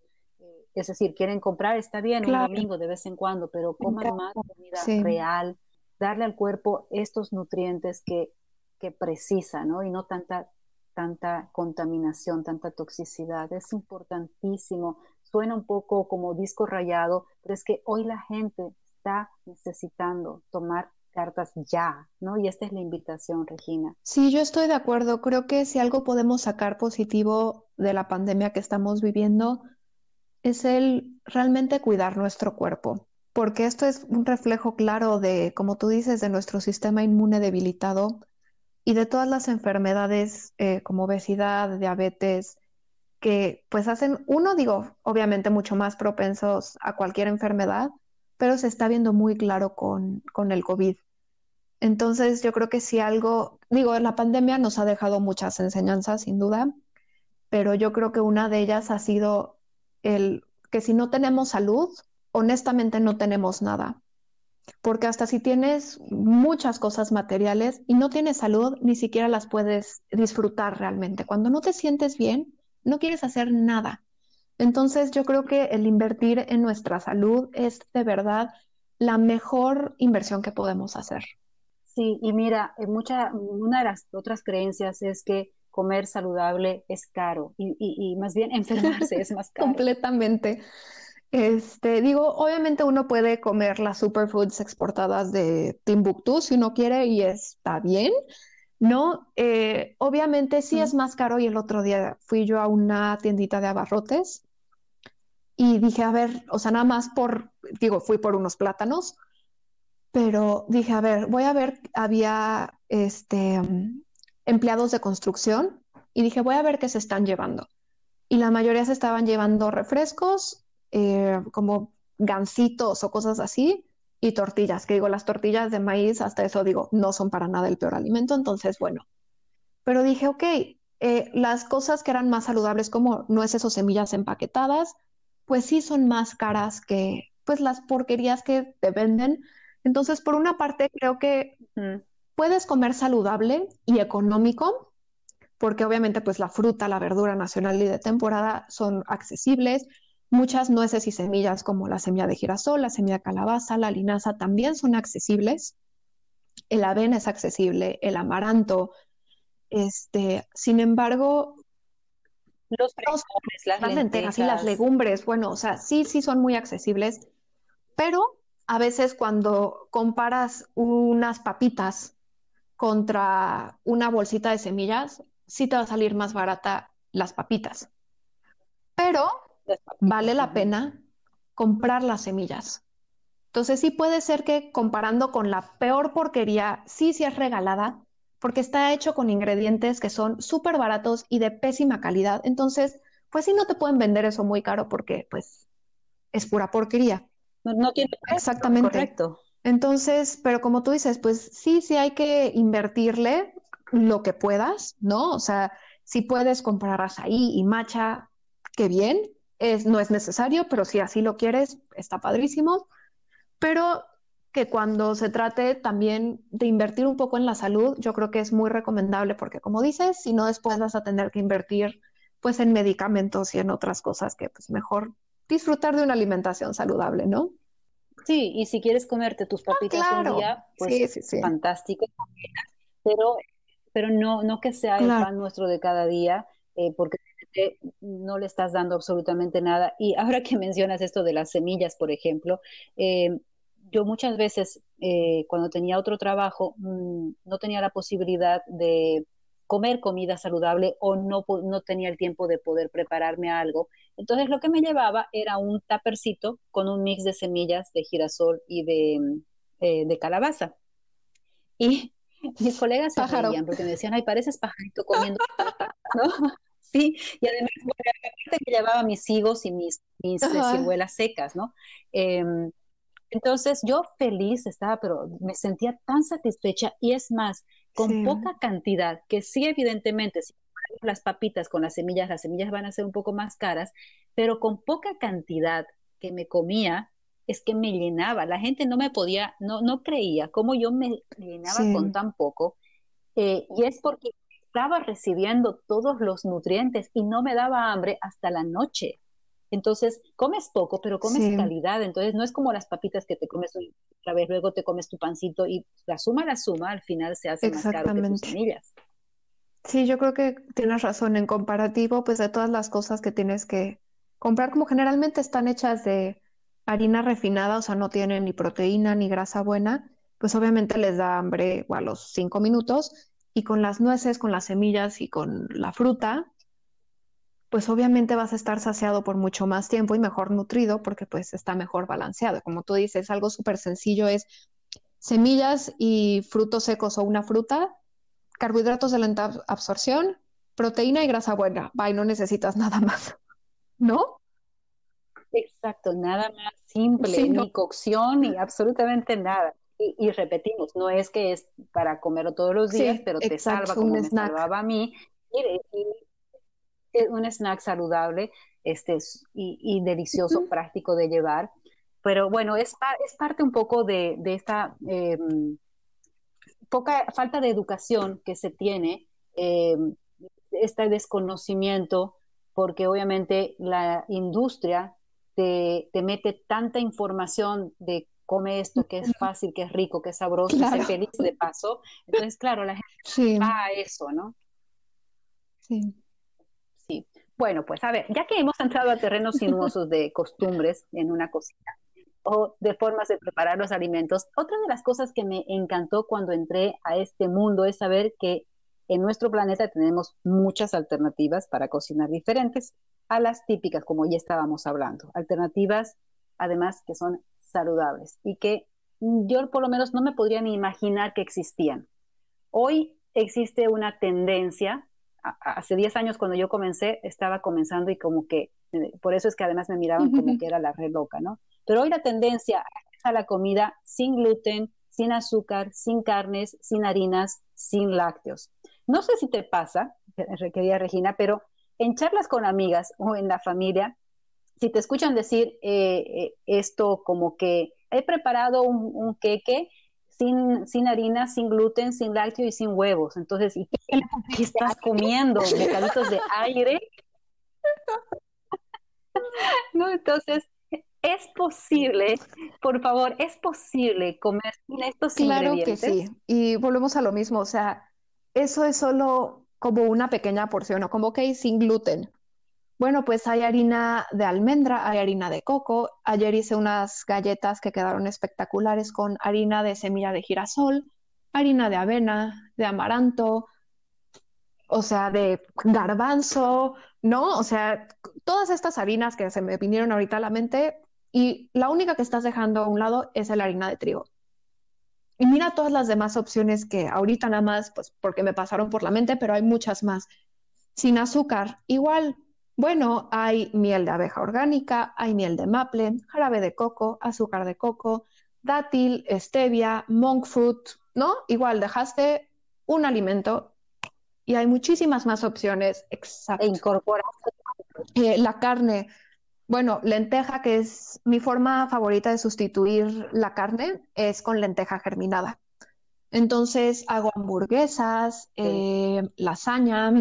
Es decir, quieren comprar, está bien un domingo de vez en cuando, pero coman más comida real, darle al cuerpo estos nutrientes que, que precisa, ¿no? Y no tanta, tanta contaminación, tanta toxicidad. Es importantísimo. Suena un poco como disco rayado, pero es que hoy la gente está necesitando tomar cartas ya, ¿no? Y esta es la invitación, Regina. Sí, yo estoy de acuerdo. Creo que si algo podemos sacar positivo de la pandemia que estamos viviendo es el realmente cuidar nuestro cuerpo, porque esto es un reflejo claro de, como tú dices, de nuestro sistema inmune debilitado y de todas las enfermedades eh, como obesidad, diabetes, que pues hacen, uno digo, obviamente mucho más propensos a cualquier enfermedad, pero se está viendo muy claro con, con el COVID. Entonces yo creo que si algo, digo, la pandemia nos ha dejado muchas enseñanzas, sin duda, pero yo creo que una de ellas ha sido el que si no tenemos salud, honestamente no tenemos nada. Porque hasta si tienes muchas cosas materiales y no tienes salud, ni siquiera las puedes disfrutar realmente. Cuando no te sientes bien, no quieres hacer nada. Entonces yo creo que el invertir en nuestra salud es de verdad la mejor inversión que podemos hacer. Sí, y mira, eh, mucha, una de las otras creencias es que comer saludable es caro y, más bien enfermarse es más caro. Completamente. Este, digo, obviamente uno puede comer las superfoods exportadas de Timbuktu si uno quiere y está bien, ¿no? Eh, obviamente sí es más caro y el otro día fui yo a una tiendita de abarrotes y dije, a ver, o sea, nada más por, digo, fui por unos plátanos, pero dije, a ver, voy a ver, había este, empleados de construcción y dije, voy a ver qué se están llevando. Y la mayoría se estaban llevando refrescos, eh, como gancitos o cosas así, y tortillas, que digo, las tortillas de maíz, hasta eso digo, no son para nada el peor alimento, entonces, bueno. Pero dije, ok, eh, las cosas que eran más saludables como nueces o semillas empaquetadas, pues sí son más caras que pues las porquerías que te venden. Entonces, por una parte, creo que puedes comer saludable y económico, porque obviamente pues la fruta, la verdura nacional y de temporada son accesibles. Muchas nueces y semillas como la semilla de girasol, la semilla de calabaza, la linaza también son accesibles. El avena es accesible, el amaranto. Este, sin embargo, los las, lentejas y las legumbres, bueno, o sea, sí, sí son muy accesibles, pero a veces cuando comparas unas papitas contra una bolsita de semillas, sí te va a salir más barata las papitas. Pero vale la pena comprar las semillas. Entonces sí puede ser que comparando con la peor porquería, sí, sí es regalada, porque está hecho con ingredientes que son súper baratos y de pésima calidad. Entonces, pues sí no te pueden vender eso muy caro porque pues es pura porquería. No, tiene exactamente correcto. Entonces, pero como tú dices, pues sí, sí hay que invertirle lo que puedas, ¿no? O sea, si puedes comprar ahí y macha, qué bien, es, no es necesario, pero si así lo quieres, está padrísimo. Pero que cuando se trate también de invertir un poco en la salud, yo creo que es muy recomendable porque como dices, si no después vas a tener que invertir pues en medicamentos y en otras cosas que pues mejor disfrutar de una alimentación saludable, ¿no? Sí, y si quieres comerte tus ah, papitas un día, pues fantástico, pero, pero no, no que sea el pan nuestro de cada día, eh, porque no le estás dando absolutamente nada. Y ahora que mencionas esto de las semillas, por ejemplo, eh, yo muchas veces eh, cuando tenía otro trabajo mm, no tenía la posibilidad de comer comida saludable o no, no tenía el tiempo de poder prepararme algo. Entonces lo que me llevaba era un tapercito con un mix de semillas de girasol y de, eh, de calabaza. Y mis colegas se porque me decían, ay, pareces pajarito comiendo, ¿no? Sí, y además, bueno, que llevaba mis higos y mis, mis ciruelas secas, ¿no? Em, entonces yo feliz estaba, pero me sentía tan satisfecha y es más, con poca cantidad, que sí evidentemente, si las papitas con las semillas, las semillas van a ser un poco más caras, pero con poca cantidad que me comía, es que me llenaba. La gente no me podía, no, no creía cómo yo me llenaba con tan poco. Eh, y es porque estaba recibiendo todos los nutrientes y no me daba hambre hasta la noche. Entonces, comes poco, pero comes calidad. Entonces, no es como las papitas que te comes otra vez, luego te comes tu pancito y la suma, la suma, al final se hace más caro que tus semillas. Sí, yo creo que tienes razón. En comparativo, pues de todas las cosas que tienes que comprar, como generalmente están hechas de harina refinada, o sea, no tienen ni proteína ni grasa buena, pues obviamente les da hambre a los cinco minutos. Y con las nueces, con las semillas y con la fruta, pues obviamente vas a estar saciado por mucho más tiempo y mejor nutrido porque pues está mejor balanceado. Como tú dices, algo súper sencillo es semillas y frutos secos o una fruta, carbohidratos de lenta absorción, proteína y grasa buena. Bye, no necesitas nada más, ¿no? Exacto, nada más simple, ni cocción, ni absolutamente nada. Y, repetimos, no es que es para comerlo todos los días, pero te salva como me salvaba a mí. Y, es un snack saludable este, y, delicioso, práctico de llevar. Pero bueno, es, es parte un poco de, esta em, poca falta de educación que se tiene, em, este desconocimiento, porque obviamente la industria te, te, mete tanta información de come esto, que es fácil, que es rico, que es sabroso, que es feliz de paso. Entonces, claro, la gente va a eso, ¿no? Sí. Sí. Bueno, pues a ver, ya que hemos entrado a terrenos sinuosos de costumbres en una cocina o de formas de preparar los alimentos, otra de las cosas que me encantó cuando entré a este mundo es saber que en nuestro planeta tenemos muchas alternativas para cocinar diferentes a las típicas, como ya estábamos hablando. Alternativas, además, que son saludables y que yo por lo menos no me podría ni imaginar que existían. Hoy existe una tendencia, hace 10 años cuando yo comencé, estaba comenzando y como que, eh, por eso es que además me miraban como que era la red loca, ¿no? Pero hoy la tendencia a la comida sin gluten, sin azúcar, sin carnes, sin harinas, sin lácteos. No sé si te pasa, querida Regina, pero en charlas con amigas o en la familia, si te escuchan decir eh, eh, esto como que he preparado un, queque sin, sin, harina, sin gluten, sin lácteo y sin huevos. Entonces, ¿y qué, estás comiendo? ¿Bocaditos de aire? no, entonces, es posible, por favor, es posible comer sin estos ingredientes. Claro que sí. Y volvemos a lo mismo, o sea, eso es solo como una pequeña porción, o como que sin gluten. Bueno, pues hay harina de almendra, hay harina de coco. Ayer hice unas galletas que quedaron espectaculares con harina de semilla de girasol, harina de avena, de amaranto, o sea, de garbanzo, ¿no? O sea, todas estas harinas que se me vinieron ahorita a la mente y la única que estás dejando a un lado es la harina de trigo. Y mira todas las demás opciones que ahorita nada más, pues porque me pasaron por la mente, pero hay muchas más. Sin azúcar, igual, bueno, hay miel de abeja orgánica, hay miel de maple, jarabe de coco, azúcar de coco, dátil, stevia, monk fruit, ¿no? Igual dejaste un alimento y hay muchísimas más opciones. Exacto. E incorporar eh, la carne. Bueno, lenteja, que es mi forma favorita de sustituir la carne, es con lenteja germinada. Entonces hago hamburguesas, eh, lasaña,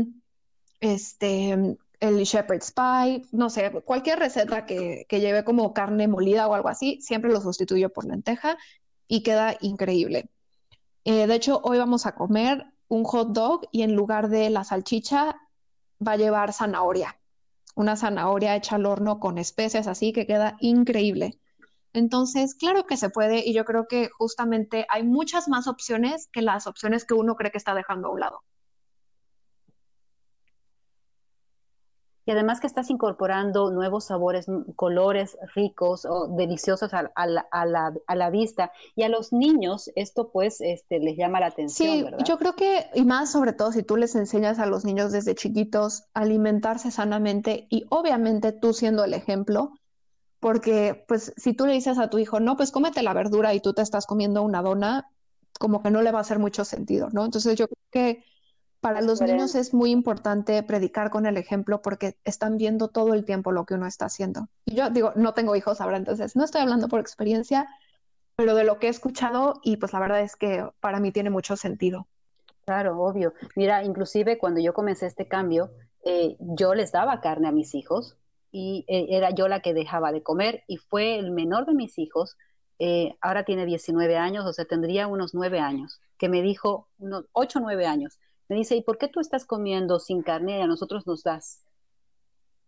este, el shepherd's pie, no sé, cualquier receta que, lleve como carne molida o algo así, siempre lo sustituyo por lenteja y queda increíble. Eh, de hecho, hoy vamos a comer un hot dog y en lugar de la salchicha va a llevar zanahoria, una zanahoria hecha al horno con especias así que queda increíble. Entonces, claro que se puede y yo creo que justamente hay muchas más opciones que las opciones que uno cree que está dejando a un lado. Y además que estás incorporando nuevos sabores, colores ricos o deliciosos a, la, vista. Y a los niños esto pues este, les llama la atención, sí, ¿verdad? Yo creo que, y más sobre todo si tú les enseñas a los niños desde chiquitos a alimentarse sanamente y obviamente tú siendo el ejemplo, porque pues si tú le dices a tu hijo, no, pues cómete la verdura y tú te estás comiendo una dona, como que no le va a hacer mucho sentido, ¿no? Entonces yo creo que para los niños es muy importante predicar con el ejemplo porque están viendo todo el tiempo lo que uno está haciendo. Y yo digo, no tengo hijos ahora, entonces no estoy hablando por experiencia, pero de lo que he escuchado y pues la verdad es que para mí tiene mucho sentido. Claro, obvio. Mira, inclusive cuando yo comencé este cambio, eh, yo les daba carne a mis hijos y eh, era yo la que dejaba de comer y fue el menor de mis hijos, eh, ahora tiene 19 años, o sea, tendría unos 9 años, que me dijo, unos 8 o 9 años, me dice, ¿y por qué tú estás comiendo sin carne y a nosotros nos das?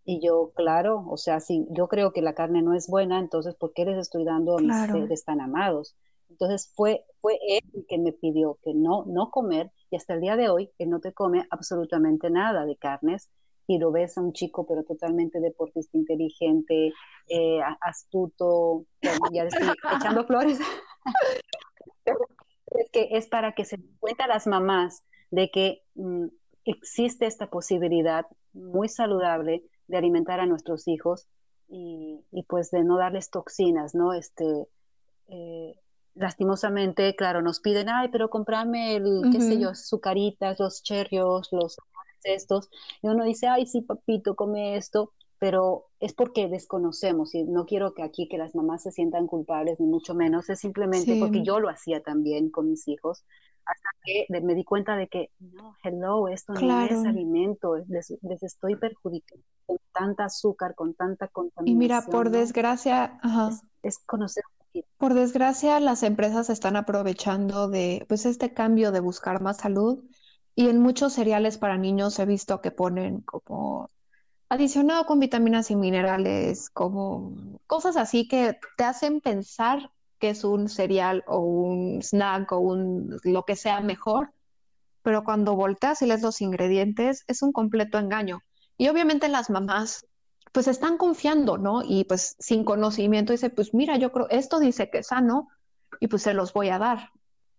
Y yo, claro, o sea, si yo creo que la carne no es buena, entonces, ¿por qué les estoy dando a mis seres tan amados? Entonces fue, fue él el que me pidió que no, no comer y hasta el día de hoy él no te come absolutamente nada de carnes y lo ves a un chico pero totalmente deportista, inteligente, eh, astuto, ya estoy echando flores. es que es para que se den cuenta las mamás de que mm, existe esta posibilidad muy saludable de alimentar a nuestros hijos y, pues de no darles toxinas, ¿no? Este, eh, lastimosamente, claro, nos piden, ay, pero comprame el, qué sé yo, azucaritas, los cherrios, los estos, y uno dice, ay, sí, papito, come esto, pero es porque desconocemos y no quiero que aquí que las mamás se sientan culpables, ni mucho menos, es simplemente porque yo lo hacía también con mis hijos, hasta que me di cuenta de que, no, hello, esto no es alimento, les, estoy perjudicando con tanta azúcar, con tanta contaminación. Y mira, por desgracia, Es, conocer por desgracia, las empresas están aprovechando de pues este cambio de buscar más salud y en muchos cereales para niños he visto que ponen como adicionado con vitaminas y minerales, como cosas así que te hacen pensar que es un cereal o un snack o un lo que sea mejor, pero cuando volteas y lees los ingredientes es un completo engaño. Y obviamente las mamás pues están confiando, ¿no? Y pues sin conocimiento dice, pues mira, yo creo, esto dice que es sano y pues se los voy a dar.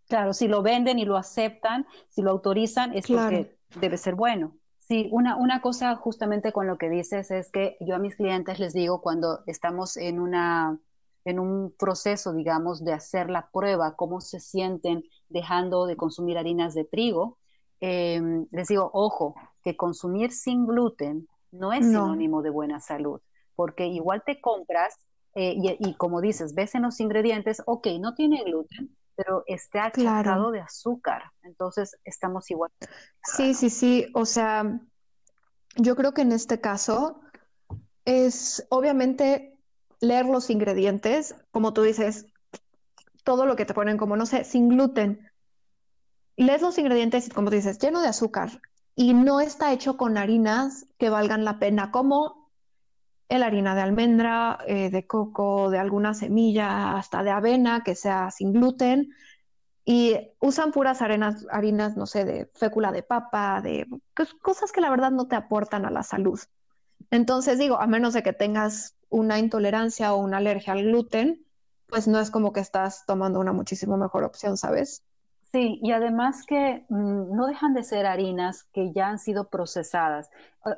Claro, si lo venden y lo aceptan, si lo autorizan, es porque debe ser bueno. Sí, una, una cosa justamente con lo que dices es que yo a mis clientes les digo cuando estamos en una en un proceso, digamos, de hacer la prueba, cómo se sienten dejando de consumir harinas de trigo, em, les digo, ojo, que consumir sin gluten no es sinónimo de buena salud, porque igual te compras eh, y, como dices, ves en los ingredientes, ok, no tiene gluten, pero está achacado de azúcar, entonces estamos igual. Sí, sí, sí, o sea, yo creo que en este caso es obviamente leer los ingredientes, como tú dices, todo lo que te ponen como, no sé, sin gluten. Lees los ingredientes y como tú dices, lleno de azúcar y no está hecho con harinas que valgan la pena, como la harina de almendra, eh, de coco, de alguna semilla, hasta de avena, que sea sin gluten. Y usan puras arenas, harinas, no sé, de fécula de papa, de pues, cosas que la verdad no te aportan a la salud. Entonces digo, a menos de que tengas una intolerancia o una alergia al gluten, pues no es como que estás tomando una muchísimo mejor opción, ¿sabes? Sí, y además que mm, no dejan de ser harinas que ya han sido procesadas.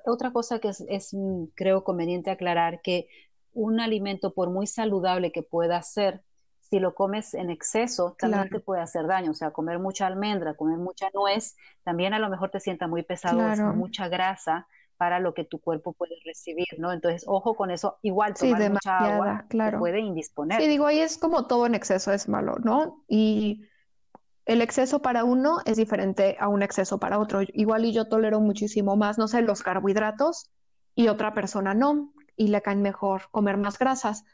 otra cosa que es, mm, creo conveniente aclarar, que un alimento, por muy saludable que pueda ser, si lo comes en exceso, también te puede hacer daño. O sea, comer mucha almendra, comer mucha nuez, también a lo mejor te sienta muy pesado, mucha grasa para lo que tu cuerpo puede recibir, ¿no? Entonces, ojo con eso. Igual tomar mucha agua claro. puede indisponer. Sí, digo, ahí es como todo en exceso es malo, ¿no? Y el exceso para uno es diferente a un exceso para otro. Igual y yo tolero muchísimo más, no sé, los carbohidratos y otra persona no, y le caen mejor comer más grasas.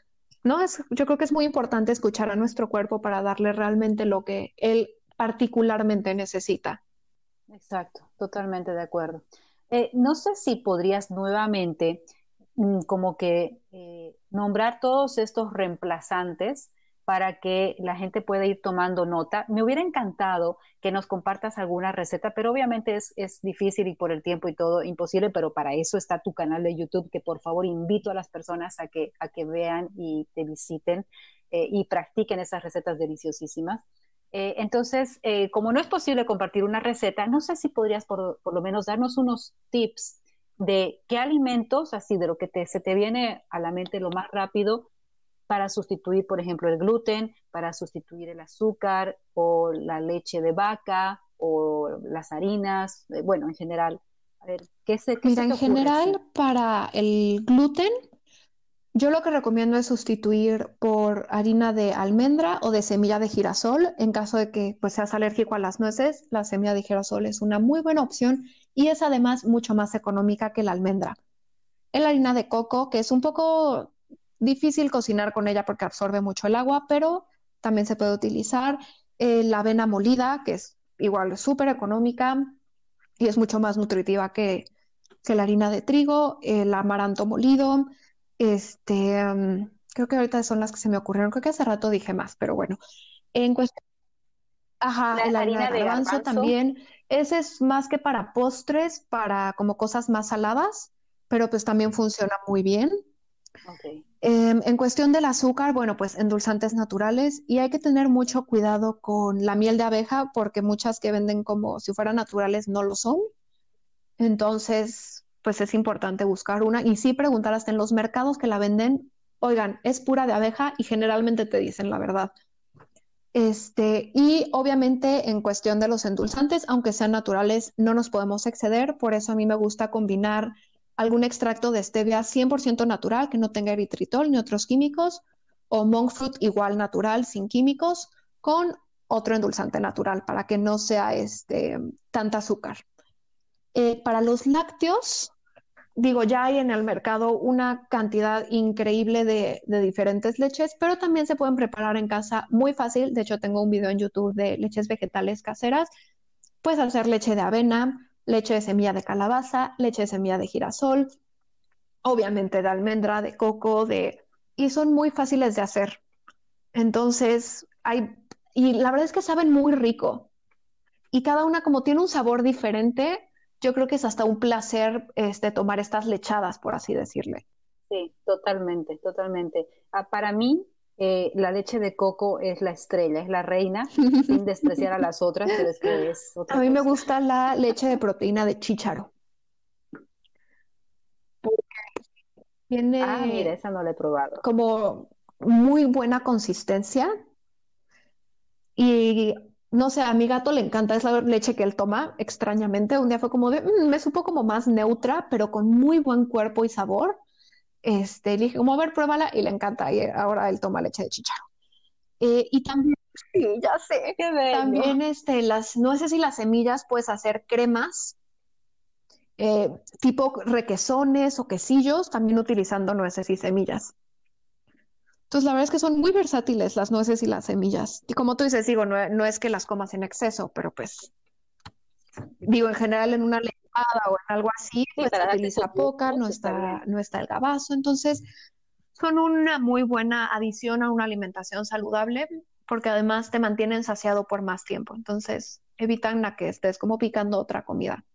No, es, yo creo que es muy importante escuchar a nuestro cuerpo para darle realmente lo que él particularmente necesita. Exacto, totalmente de acuerdo. Eh, no sé si podrías nuevamente mm, como que eh, nombrar todos estos reemplazantes para que la gente pueda ir tomando nota. Me hubiera encantado que nos compartas alguna receta, pero obviamente es, difícil y por el tiempo y todo imposible, pero para eso está tu canal de YouTube, que por favor invito a las personas a que, a que vean y te visiten eh, y practiquen esas recetas deliciosísimas. Eh, entonces, eh, como no es posible compartir una receta, no sé si podrías por, lo menos darnos unos tips de qué alimentos, así de lo que te, se te viene a la mente lo más rápido, para sustituir, por ejemplo, el gluten, para sustituir el azúcar o la leche de vaca o las harinas, eh, bueno, en general. A ver, ¿qué se qué Mira, en general, para el gluten, yo lo que recomiendo es sustituir por harina de almendra o de semilla de girasol. En caso de que pues, seas alérgico a las nueces, la semilla de girasol es una muy buena opción y es además mucho más económica que la almendra. La harina de coco, que es un poco Difícil cocinar con ella porque absorbe mucho el agua, pero también se puede utilizar eh, la avena molida, que es igual súper económica y es mucho más nutritiva que, la harina de trigo, el amaranto molido, este, mm, creo que ahorita son las que se me ocurrieron, creo que hace rato dije más, pero bueno, en cuestión... Ajá, la, harina, de garbanzo, también. Ese es más que para postres, para como cosas más saladas, pero pues también funciona muy bien. Em, en cuestión del azúcar, bueno, pues endulzantes naturales y hay que tener mucho cuidado con la miel de abeja porque muchas que venden como si fueran naturales no lo son. Entonces, pues es importante buscar una y sí preguntar hasta en los mercados que la venden, oigan, es pura de abeja y generalmente te dicen la verdad. Este, y obviamente en cuestión de los endulzantes, aunque sean naturales, no nos podemos exceder. Por eso a mí me gusta combinar algún extracto de stevia 100% natural que no tenga eritritol ni otros químicos, o monk fruit igual natural sin químicos, con otro endulzante natural para que no sea este, tanta azúcar. Eh, para los lácteos, digo, ya hay en el mercado una cantidad increíble de, diferentes leches, pero también se pueden preparar en casa muy fácil. De hecho, tengo un video en YouTube de leches vegetales caseras. Puedes hacer leche de avena, leche de semilla de calabaza, leche de semilla de girasol, obviamente de almendra, de coco, de... y son muy fáciles de hacer. Entonces, hay... y la verdad es que saben muy rico. Y cada una como tiene un sabor diferente, yo creo que es hasta un placer este, tomar estas lechadas, por así decirle. Sí, totalmente, totalmente. Ah, para mí, eh, la leche de coco es la estrella, es la reina, sin despreciar a las otras, pero es que es otra A mí me gusta la leche de proteína de chícharo. tiene ah, mira, esa no la he probado. Como muy buena consistencia y no sé, a mi gato le encanta, es la leche que él toma, extrañamente. Un día fue como de, mm, me supo como más neutra, pero con muy buen cuerpo y sabor. Este, le dije, como, a ver, pruébala, y le encanta, y ahora él toma leche de chicharo. Eh, y también, sí, ya sé, también este, las nueces y las semillas puedes hacer cremas, eh, tipo requesones o quesillos, también utilizando nueces y semillas. Entonces, la verdad es que son muy versátiles las nueces y las semillas. Y como tú dices, digo, no, es que las comas en exceso, pero pues, digo, en general en una levada o en algo así, pues se utiliza poca, no está, no está el gabazo. Entonces, son una muy buena adición a una alimentación saludable, porque además te mantienen saciado por más tiempo. Entonces, evitan la que estés como picando otra comida.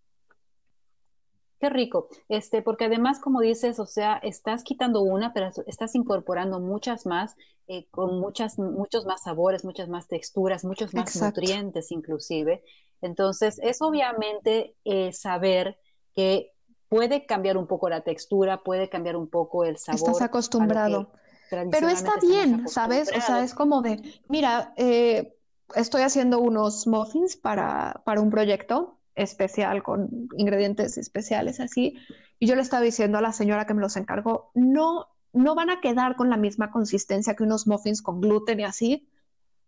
Qué rico, este, porque además, como dices, o sea, estás quitando una, pero estás incorporando muchas más, eh, con muchas, muchos más sabores, muchas más texturas, muchos más nutrientes inclusive. Entonces, es obviamente eh, saber que puede cambiar un poco la textura, puede cambiar un poco el sabor. Estás acostumbrado. Pero está bien, ¿sabes? O sea, es como de, mira, eh, estoy haciendo unos muffins para, para un proyecto especial, con ingredientes especiales así. Y yo le estaba diciendo a la señora que me los encargó, no, no van a quedar con la misma consistencia que unos muffins con gluten y así,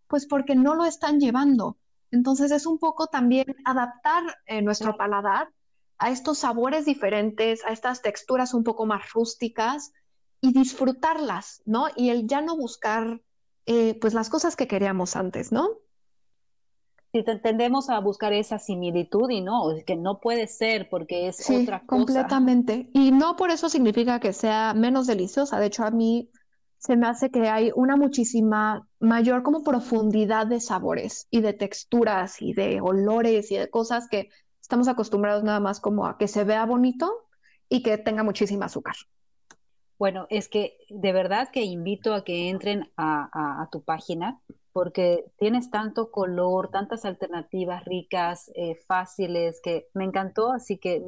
pues porque no lo están llevando. Entonces es un poco también adaptar eh, nuestro paladar a estos sabores diferentes, a estas texturas un poco más rústicas y disfrutarlas, ¿no? Y el ya no buscar eh, pues las cosas que queríamos antes, ¿no? Si tendemos a buscar esa similitud y no, es que no puede ser porque es otra cosa. Completamente. Y no por eso significa que sea menos deliciosa. De hecho, a mí se me hace que hay una muchísima mayor como profundidad de sabores y de texturas y de olores y de cosas que estamos acostumbrados nada más como a que se vea bonito y que tenga muchísima azúcar. Bueno, es que de verdad que invito a que entren a, a tu página porque tienes tanto color, tantas alternativas ricas, eh, fáciles, que me encantó, así que,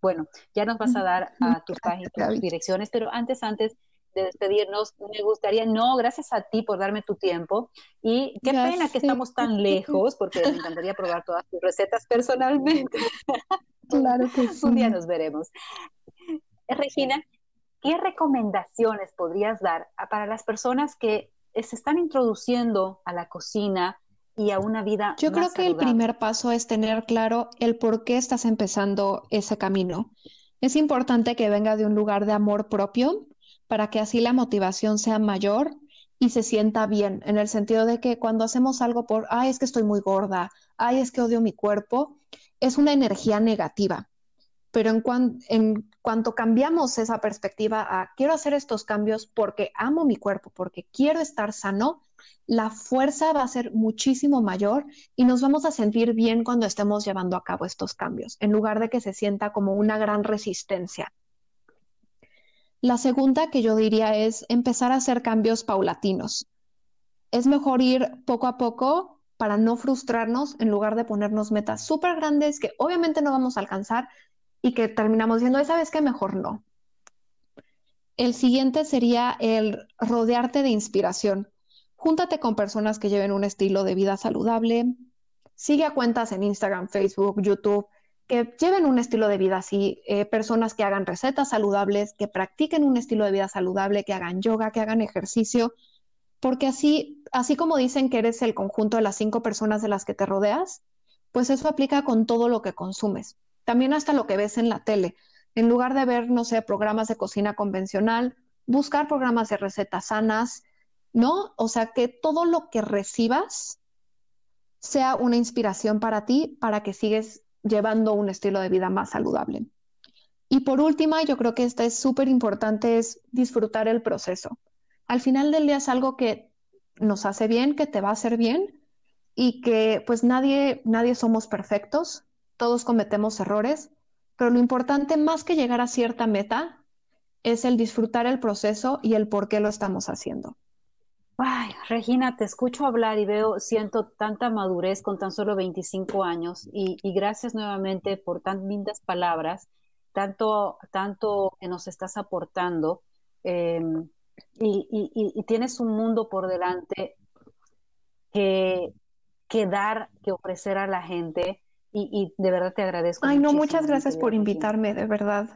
bueno, ya nos vas a dar a tus páginas, tus direcciones, pero antes, antes de despedirnos, me gustaría, no, gracias a ti por darme tu tiempo, y qué pena que estamos tan lejos, porque me encantaría probar todas tus recetas personalmente. Claro que sí. Un día nos veremos. Regina, ¿qué recomendaciones podrías dar para las personas que se están introduciendo a la cocina y a una vida. Yo creo que el primer paso es tener claro el por qué estás empezando ese camino. Es importante que venga de un lugar de amor propio para que así la motivación sea mayor y se sienta bien, en el sentido de que cuando hacemos algo por, ay, es que estoy muy gorda, ay, es que odio mi cuerpo, es una energía negativa. Pero en, en cuanto cambiamos esa perspectiva a quiero hacer estos cambios porque amo mi cuerpo, porque quiero estar sano, la fuerza va a ser muchísimo mayor y nos vamos a sentir bien cuando estemos llevando a cabo estos cambios, en lugar de que se sienta como una gran resistencia. La segunda que yo diría es empezar a hacer cambios paulatinos. Es mejor ir poco a poco para no frustrarnos en lugar de ponernos metas súper grandes que obviamente no vamos a alcanzar, y que terminamos diciendo, ¿sabes qué? Mejor no. El siguiente sería el rodearte de inspiración. júntate con personas que lleven un estilo de vida saludable, sigue a cuentas en Instagram, Facebook, YouTube, que lleven un estilo de vida así, eh, personas que hagan recetas saludables, que practiquen un estilo de vida saludable, que hagan yoga, que hagan ejercicio, porque así, así como dicen que eres el conjunto de las cinco personas de las que te rodeas, pues eso aplica con todo lo que consumes, también hasta lo que ves en la tele. En lugar de ver, no sé, programas de cocina convencional, buscar programas de recetas sanas, ¿no? O sea, que todo lo que recibas sea una inspiración para ti, para que sigues llevando un estilo de vida más saludable. Y por última, yo creo que esta es súper importante, es disfrutar el proceso. Al final del día es algo que nos hace bien, que te va a hacer bien y que pues nadie, nadie somos perfectos, todos cometemos errores, pero lo importante más que llegar a cierta meta es el disfrutar el proceso y el por qué lo estamos haciendo. Ay, Regina, te escucho hablar y veo, siento tanta madurez con tan solo 25 años y, gracias nuevamente por tan lindas palabras, tanto, tanto que nos estás aportando em, y, tienes un mundo por delante que, que dar, que ofrecer a la gente y, de verdad te agradezco. Ay, no, muchas gracias por invitarme, de verdad.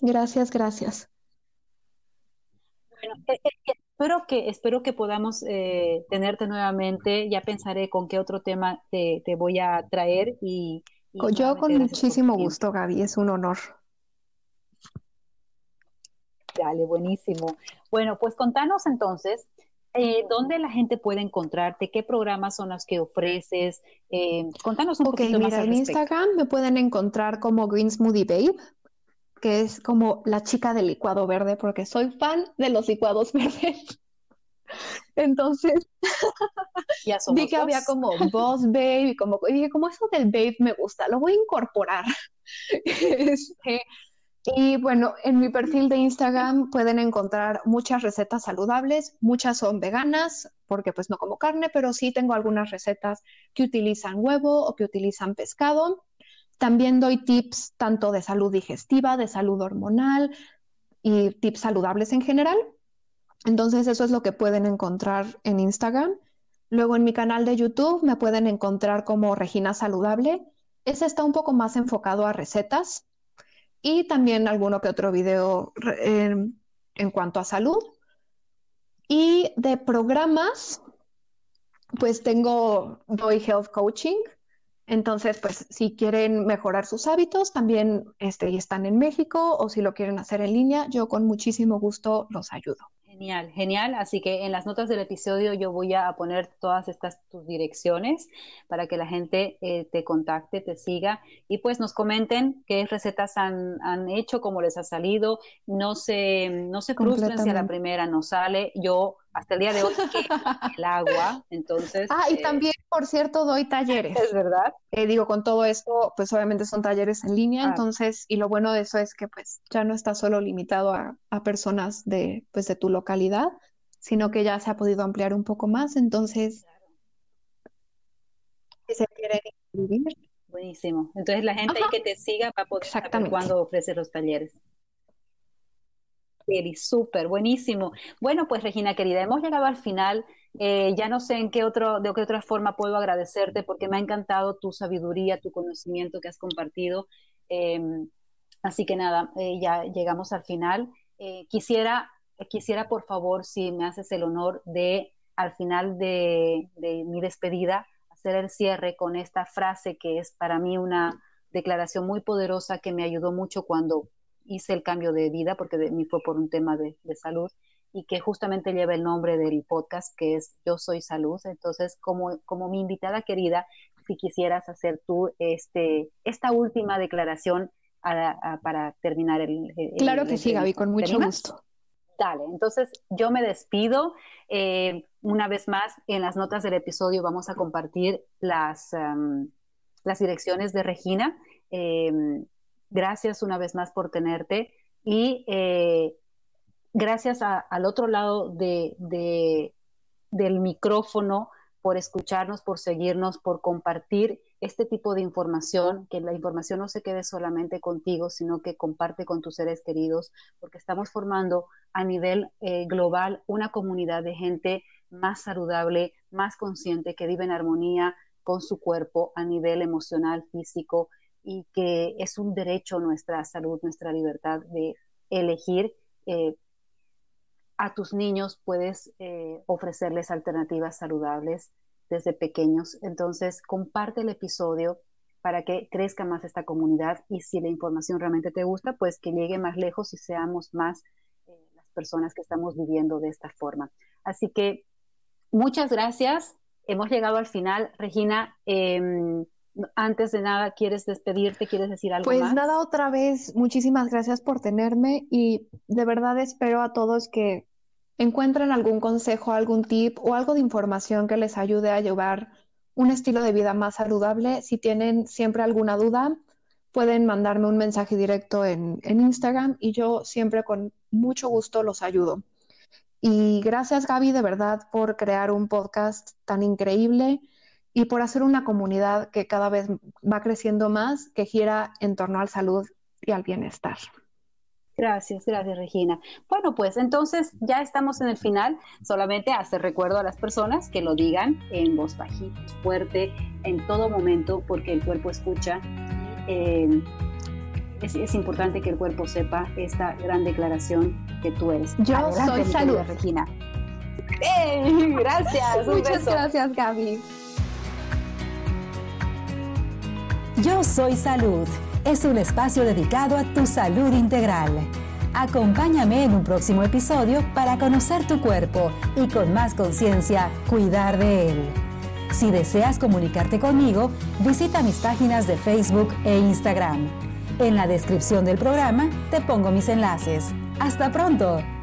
Gracias, gracias. Bueno, eh, eh, espero que, espero que podamos eh, tenerte nuevamente. Ya pensaré con qué otro tema te, voy a traer y... Yo con muchísimo gusto, Gaby, es un honor. Dale, buenísimo. Bueno, pues contanos entonces, eh, ¿dónde la gente puede encontrarte? ¿Qué programas son los que ofreces? Eh, contanos un poquito más. Mira, en Instagram me pueden encontrar como Green Smoothie Babe que es como la chica del licuado verde, porque soy fan de los licuados verdes. Entonces, vi que había como Boss Babe y como, dije, como eso del Babe me gusta, lo voy a incorporar. Este, y bueno, en mi perfil de Instagram pueden encontrar muchas recetas saludables, muchas son veganas, porque pues no como carne, pero sí tengo algunas recetas que utilizan huevo o que utilizan pescado. También doy tips tanto de salud digestiva, de salud hormonal y tips saludables en general. Entonces eso es lo que pueden encontrar en Instagram. Luego en mi canal de YouTube me pueden encontrar como Regina Saludable. Ese está un poco más enfocado a recetas y también alguno que otro video en, cuanto a salud. Y de programas, pues tengo, doy health coaching, entonces, pues si quieren mejorar sus hábitos, también este, están en México o si lo quieren hacer en línea, yo con muchísimo gusto los ayudo. Genial, genial. Así que en las notas del episodio yo voy a poner todas estas tus direcciones para que la gente eh, te contacte, te siga y pues nos comenten qué recetas han, han hecho, cómo les ha salido. No se, no se frustren si a la primera no sale. Yo hasta el día de hoy el agua, entonces... Ah, y eh, también, por cierto, doy talleres. Es verdad. Eh, digo, con todo esto, pues obviamente son talleres en línea, entonces, y lo bueno de eso es que pues ya no está solo limitado a, personas de, pues, de tu localidad, sino que ya se ha podido ampliar un poco más, entonces, si se inscribir. Buenísimo. Entonces la gente ahí que te siga va a poder saber cuándo ofrece los talleres. Kelly, súper, buenísimo. Bueno, pues Regina querida, hemos llegado al final. Eh, ya no sé en qué otro, de qué otra forma puedo agradecerte porque me ha encantado tu sabiduría, tu conocimiento que has compartido. Em, así que nada, eh, ya llegamos al final. Eh, quisiera, quisiera por favor, si me haces el honor de al final de, de mi despedida hacer el cierre con esta frase que es para mí una declaración muy poderosa que me ayudó mucho cuando hice el cambio de vida, porque de mí fue por un tema de, salud, y que justamente lleva el nombre del podcast, que es Yo Soy Salud. Entonces, como, como mi invitada querida, si quisieras hacer tú este, esta última declaración para terminar el... claro que sí, Gaby, con mucho gusto. Dale, entonces yo me despido. Eh, una vez más, en las notas del episodio vamos a compartir las, las direcciones de Regina. Em, Gracias una vez más por tenerte y eh, gracias al otro lado de, del micrófono por escucharnos, por seguirnos, por compartir este tipo de información, que la información no se quede solamente contigo, sino que comparte con tus seres queridos, porque estamos formando a nivel eh, global una comunidad de gente más saludable, más consciente, que vive en armonía con su cuerpo a nivel emocional, físico, y que es un derecho nuestra salud, nuestra libertad de elegir. Eh, a tus niños puedes eh, ofrecerles alternativas saludables desde pequeños. Entonces, comparte el episodio para que crezca más esta comunidad y si la información realmente te gusta, pues que llegue más lejos y seamos más eh, las personas que estamos viviendo de esta forma. Así que muchas gracias. Hemos llegado al final. Regina, em, antes de nada, ¿quieres despedirte? ¿Quieres decir algo pues más? Nada, otra vez, muchísimas gracias por tenerme y de verdad espero a todos que encuentren algún consejo, algún tip o algo de información que les ayude a llevar un estilo de vida más saludable. Si tienen siempre alguna duda, pueden mandarme un mensaje directo en, en Instagram y yo siempre con mucho gusto los ayudo. Y gracias Gaby de verdad por crear un podcast tan increíble y por hacer una comunidad que cada vez va creciendo más, que gira en torno al salud y al bienestar. Gracias, gracias Regina. Bueno, pues entonces ya estamos en el final. Solamente hacer recuerdo a las personas que lo digan en voz bajita, fuerte, en todo momento, porque el cuerpo escucha. Eh, es, importante que el cuerpo sepa esta gran declaración que tú eres. Yo soy salud, Regina. Gracias. Muchas gracias, Gaby. Yo soy salud es un espacio dedicado a tu salud integral. Acompáñame en un próximo episodio para conocer tu cuerpo y con más conciencia cuidar de él. Si deseas comunicarte conmigo, visita mis páginas de Facebook e Instagram. En la descripción del programa te pongo mis enlaces. ¡Hasta pronto!